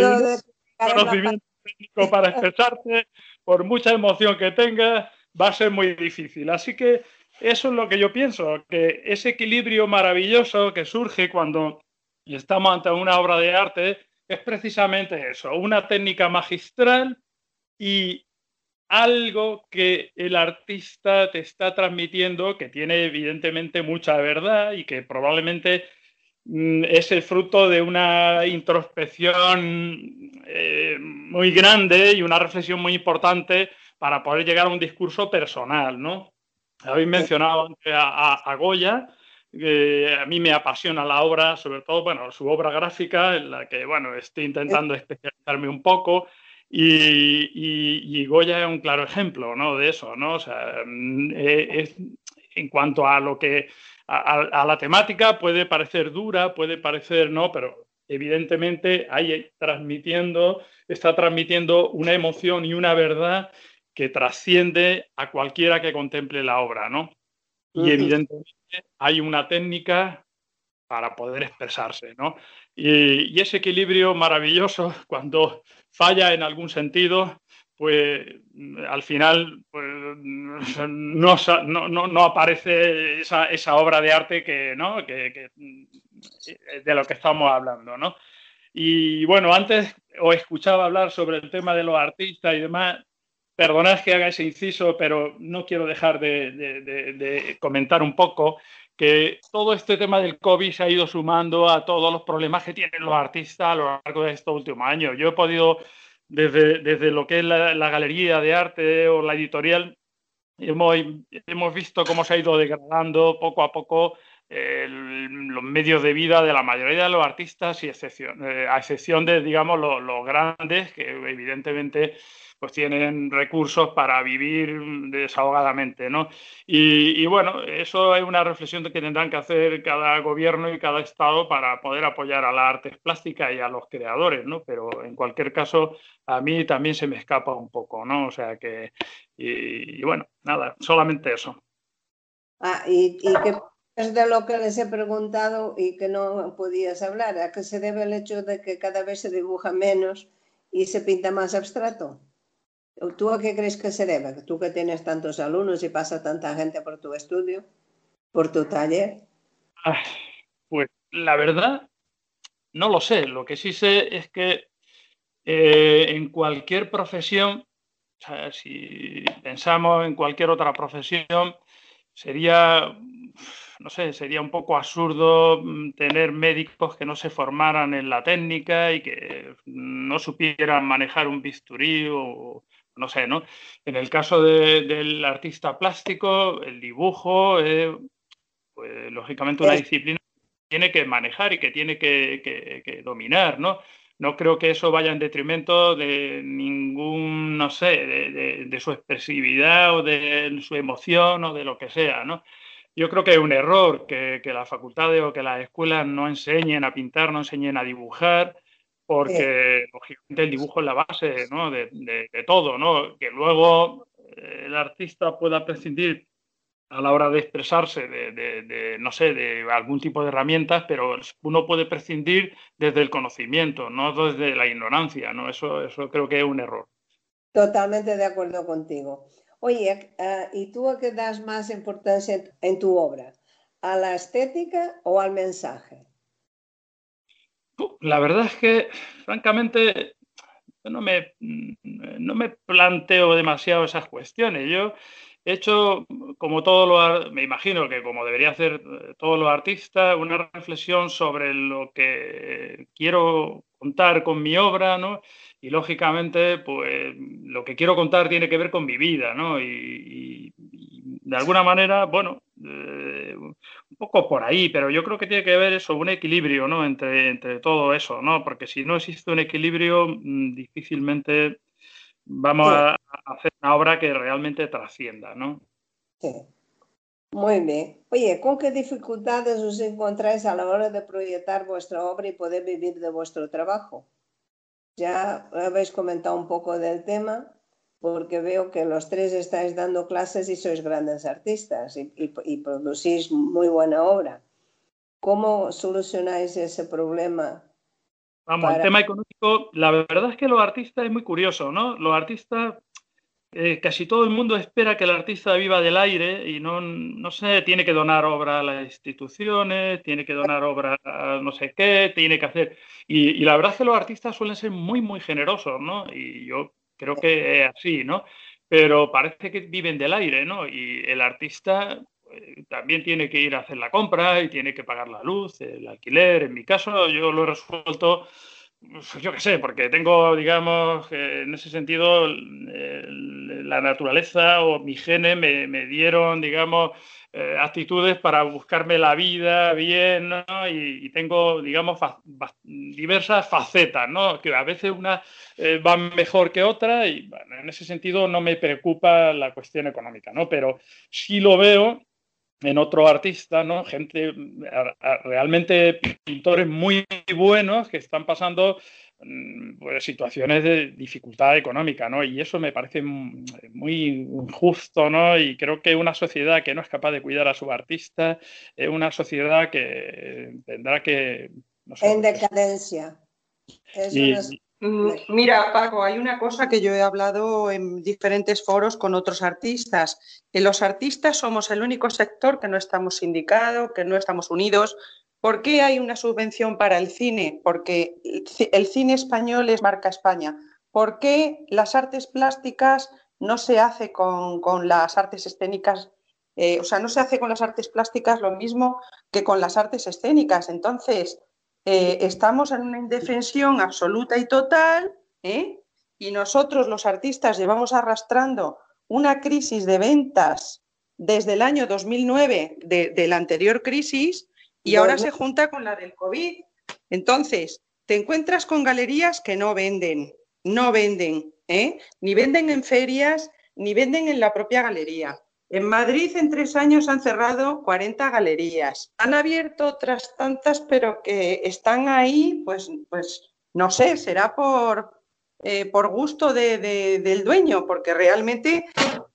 conocimiento técnico para expresarte, por mucha emoción que tengas, va a ser muy difícil. Así que eso es lo que yo pienso, que ese equilibrio maravilloso que surge cuando estamos ante una obra de arte es precisamente eso, una técnica magistral y algo que el artista te está transmitiendo que tiene evidentemente mucha verdad y que probablemente mm, es el fruto de una introspección eh, muy grande y una reflexión muy importante para poder llegar a un discurso personal, ¿no? Habéis mencionado a, Goya, que a mí me apasiona la obra, sobre todo, bueno, su obra gráfica, en la que, bueno, estoy intentando especializarme un poco, y, Goya es un claro ejemplo ¿no? de eso, ¿no? O sea, mm, eh, en cuanto a lo que a, la temática puede parecer dura, puede parecer no, pero evidentemente hay transmitiendo, está transmitiendo una emoción y una verdad que trasciende a cualquiera que contemple la obra, ¿no? Y evidentemente hay una técnica para poder expresarse, ¿no? Y, y, ese equilibrio maravilloso cuando falla en algún sentido, pues al final pues, no, no, aparece esa, esa, obra de arte que, ¿no? Que, de lo que estamos hablando. ¿no? Y bueno, antes os escuchaba hablar sobre el tema de los artistas y demás. Perdonad que haga ese inciso, pero no quiero dejar de, de comentar un poco que todo este tema del COVID se ha ido sumando a todos los problemas que tienen los artistas a lo largo de estos últimos años. Yo he podido, desde, desde lo que es la, galería de arte o la editorial, hemos, hemos visto cómo se ha ido degradando poco a poco los medios de vida de la mayoría de los artistas y excepción, eh, a excepción de, digamos, los grandes, que evidentemente pues tienen recursos para vivir desahogadamente, ¿no? Y, bueno, eso es una reflexión que tendrán que hacer cada gobierno y cada estado para poder apoyar a las artes plásticas y a los creadores, ¿no? Pero en cualquier caso, a mí también se me escapa un poco, ¿no? O sea que, y, bueno, nada, solamente eso. Ah, y, y que es de lo que les he preguntado y que no podías hablar. ¿A qué se debe el hecho de que cada vez se dibuja menos y se pinta más abstracto? ¿Tú a qué crees que se debe? Tú que tienes tantos alumnos y pasa tanta gente por tu estudio, por tu taller. Ah, pues la verdad, no lo sé. Lo que sí sé es que eh, en cualquier profesión, si pensamos en cualquier otra profesión, sería, no sé, sería un poco absurdo mm, tener médicos que no se formaran en la técnica y que no supieran manejar un bisturí o, no sé, ¿no? En el caso del artista plástico, el dibujo, es, pues, lógicamente una disciplina que tiene que manejar y que tiene que, dominar, ¿no? No creo que eso vaya en detrimento de ningún, no sé, de, su expresividad o de su emoción o de lo que sea, ¿no? Yo creo que es un error que, que las facultades o que las escuelas no enseñen a pintar, no enseñen a dibujar, porque lógicamente el dibujo es la base ¿no? de, todo, ¿no? Que luego eh, el artista pueda prescindir a la hora de expresarse de, no sé, de algún tipo de herramientas, pero uno puede prescindir desde el conocimiento, no desde la ignorancia, ¿no? Eso, eso creo que es un error. Totalmente de acuerdo contigo. Oye, eh, ¿y tú a qué das más importancia en tu obra? ¿A la estética o al mensaje? La verdad es que, francamente, no me, no me planteo demasiado esas cuestiones. Yo he hecho, como todo lo, me imagino que como debería hacer todos los artistas, una reflexión sobre lo que quiero contar con mi obra, ¿no? Y lógicamente, pues lo que quiero contar tiene que ver con mi vida, ¿no? Y, de alguna manera, bueno, eh, un poco por ahí, pero yo creo que tiene que ver eso, un equilibrio, ¿no? Entre, entre todo eso, ¿no? Porque si no existe un equilibrio, mm, difícilmente vamos a hacer una obra que realmente trascienda, ¿no? Sí. Muy bien. Oye, ¿con qué dificultades os encontráis a la hora de proyectar vuestra obra y poder vivir de vuestro trabajo? Ya habéis comentado un poco del tema, porque veo que los tres estáis dando clases y sois grandes artistas y, producís muy buena obra. ¿Cómo solucionáis ese problema? Vamos, el tema económico, la verdad es que los artistas es muy curioso, ¿no? Los artistas, eh, casi todo el mundo espera que el artista viva del aire y no, no sé, tiene que donar obra a las instituciones, tiene que donar obra a no sé qué, tiene que hacer... Y, y la verdad es que los artistas suelen ser muy, muy generosos, ¿no? Y yo Creo que es así, ¿no? Pero parece que viven del aire, ¿no? Y el artista eh, también tiene que ir a hacer la compra y tiene que pagar la luz, el alquiler. En mi caso, yo lo he resuelto, pues, yo qué sé, porque tengo, digamos, en ese sentido, la naturaleza o mi genes me, me dieron, digamos, eh, actitudes para buscarme la vida bien, y, tengo, digamos, diversas facetas, ¿no? que a veces una eh, van mejor que otra y en ese sentido no me preocupa la cuestión económica, ¿no? pero sí lo veo en otro artista, ¿no? gente, realmente pintores muy buenos que están pasando pues, situaciones de dificultad económica, ¿no? Y eso me parece muy injusto, ¿no? Y creo que una sociedad que no es capaz de cuidar a su artista es una sociedad que tendrá que... en decadencia. Mm, mira, Paco, hay una cosa que yo he hablado en diferentes foros con otros artistas, que los artistas somos el único sector que no estamos sindicados, que no estamos unidos, ¿Por qué hay una subvención para el cine? Porque el cine español es marca España. ¿Por qué las artes plásticas no se hace con, las artes escénicas? Eh, o sea, no se hace con las artes plásticas lo mismo que con las artes escénicas. Entonces, eh, estamos en una indefensión absoluta y total, ¿eh? y nosotros los artistas llevamos arrastrando una crisis de ventas desde el año 2009, de la anterior crisis, y ahora se junta con la del COVID. Entonces, te encuentras con galerías que no venden, no venden, ¿eh? ni venden en ferias, ni venden en la propia galería. En Madrid en tres años han cerrado 40 galerías. Han abierto otras tantas, pero que están ahí, pues, pues no sé, será por, eh, por gusto del dueño, porque realmente,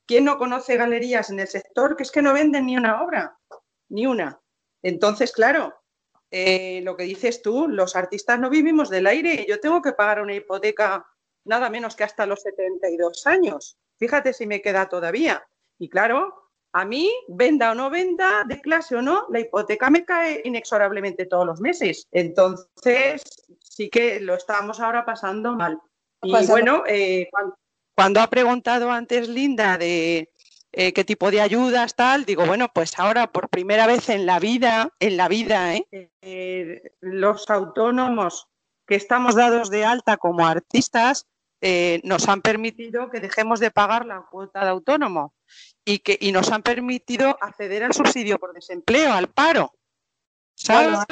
¿quién no conoce galerías en el sector que es que no venden ni una obra? Ni una. Entonces, claro, eh, lo que dices tú, los artistas no vivimos del aire. Yo tengo que pagar una hipoteca nada menos que hasta los 72 años. Fíjate si me queda todavía. Y claro, a mí, venda o no venda, de clase o no, la hipoteca me cae inexorablemente todos los meses. Entonces, sí que lo estamos ahora pasando mal. Y bueno, eh, cuando, ha preguntado antes Linda de eh, qué tipo de ayudas, tal, digo, bueno, pues ahora por primera vez en la vida, en la vida, ¿eh? los autónomos que estamos dados de alta como artistas nos han permitido que dejemos de pagar la cuota de autónomo y que y nos han permitido acceder al subsidio por desempleo, al paro. ¿Sabes?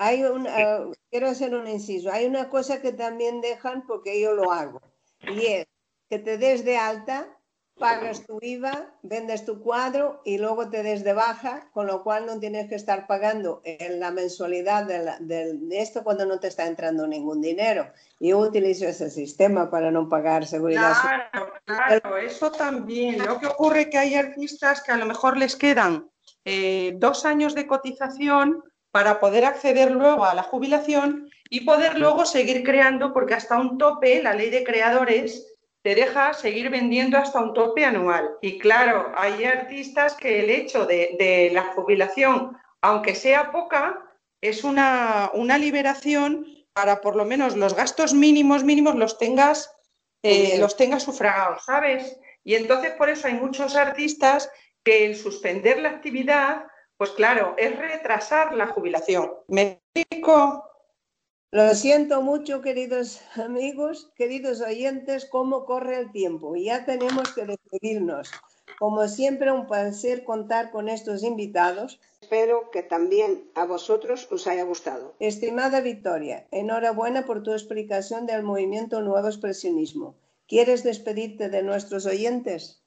hay un, eh, quiero hacer un inciso. Hay una cosa que también dejan porque yo lo hago y es que te des de alta, pagas tu IVA, vendes tu cuadro y luego te des de baja, con lo cual no tienes que estar pagando en la mensualidad de, esto cuando no te está entrando ningún dinero. Yo utilizo ese sistema para no pagar seguridad. Claro, claro, eso también. Lo que ocurre es que hay artistas que a lo mejor les quedan eh, dos años de cotización para poder acceder luego a la jubilación y poder luego seguir creando, porque hasta un tope, la ley de creadores te deja seguir vendiendo hasta un tope anual. Y claro, hay artistas que el hecho de, la jubilación, aunque sea poca, es una, una liberación para por lo menos los gastos mínimos, mínimos los tengas, eh, los tengas sufragados, ¿sabes? Y entonces por eso hay muchos artistas que el suspender la actividad, pues claro, es retrasar la jubilación. ¿Me explico? Lo siento mucho, queridos amigos, queridos oyentes, cómo corre el tiempo. Ya tenemos que despedirnos. Como siempre, un placer contar con estos invitados. Espero que también a vosotros os haya gustado. Estimada Victoria, enhorabuena por tu explicación del movimiento Nuevo Expresionismo. ¿Quieres despedirte de nuestros oyentes?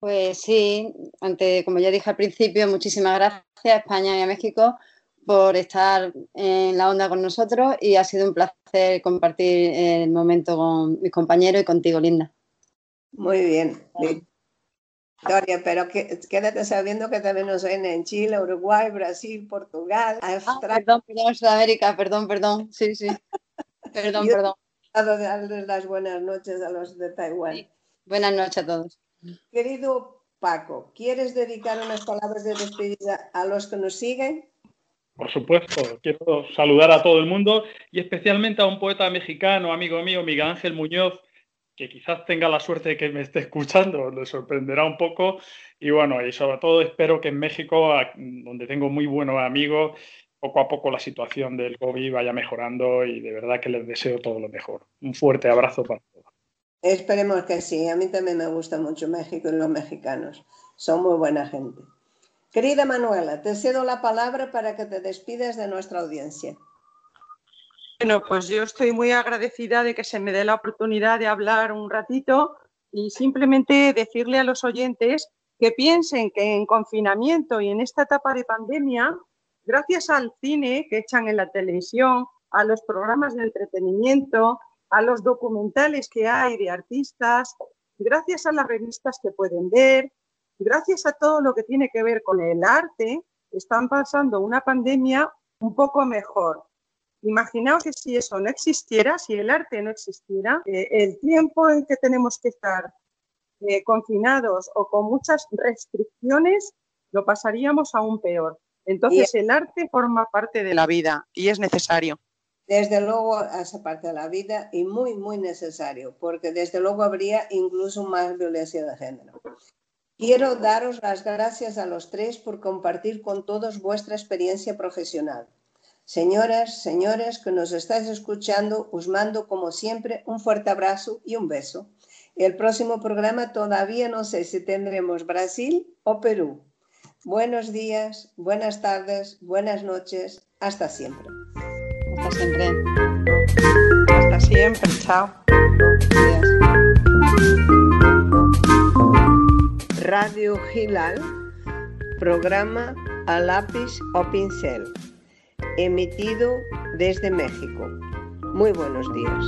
Pues sí, ante, como ya dije al principio, muchísimas gracias a España y a México por estar en la onda con nosotros y ha sido un placer compartir el momento con mis compañeros y contigo, Linda. Muy bien. Victoria, pero quédate sabiendo que también nos ven en Chile, Uruguay, Brasil, Portugal, ah, Australia. perdón, perdón, Sudamérica, perdón, perdón. Sí, sí. Perdón, perdón. darles las buenas noches a los de Taiwán. Buenas noches a todos. Querido Paco, ¿quieres dedicar unas palabras de despedida a los que nos siguen? Por supuesto, quiero saludar a todo el mundo y especialmente a un poeta mexicano, amigo mío, Miguel Ángel Muñoz, que quizás tenga la suerte de que me esté escuchando, le sorprenderá un poco. Y bueno, y sobre todo espero que en México, donde tengo muy buenos amigos, poco a poco la situación del COVID vaya mejorando y de verdad que les deseo todo lo mejor. Un fuerte abrazo para todos. Esperemos que sí. A mí también me gusta mucho México y los mexicanos. Son muy buena gente. Querida Manuela, te cedo la palabra para que te despides de nuestra audiencia. Bueno, pues yo estoy muy agradecida de que se me dé la oportunidad de hablar un ratito y simplemente decirle a los oyentes que piensen que en confinamiento y en esta etapa de pandemia, gracias al cine que echan en la televisión, a los programas de entretenimiento, a los documentales que hay de artistas, gracias a las revistas que pueden ver, gracias a todo lo que tiene que ver con el arte, están pasando una pandemia un poco mejor. Imaginaos que si eso no existiera, si el arte no existiera, eh, el tiempo en que tenemos que estar eh, confinados o con muchas restricciones, lo pasaríamos aún peor. Entonces, el arte forma parte de la vida y es necesario. Desde luego, esa parte de la vida y muy, muy necesario, porque desde luego habría incluso más violencia de género. Quiero daros las gracias a los tres por compartir con todos vuestra experiencia profesional. Señoras, señores que nos estáis escuchando, os mando como siempre un fuerte abrazo y un beso. El próximo programa todavía no sé si tendremos Brasil o Perú. Buenos días, buenas tardes, buenas noches. Hasta siempre. Hasta siempre. Hasta siempre. Chao. Radio Gilal, programa a lápiz o pincel, emitido desde México. Muy buenos días.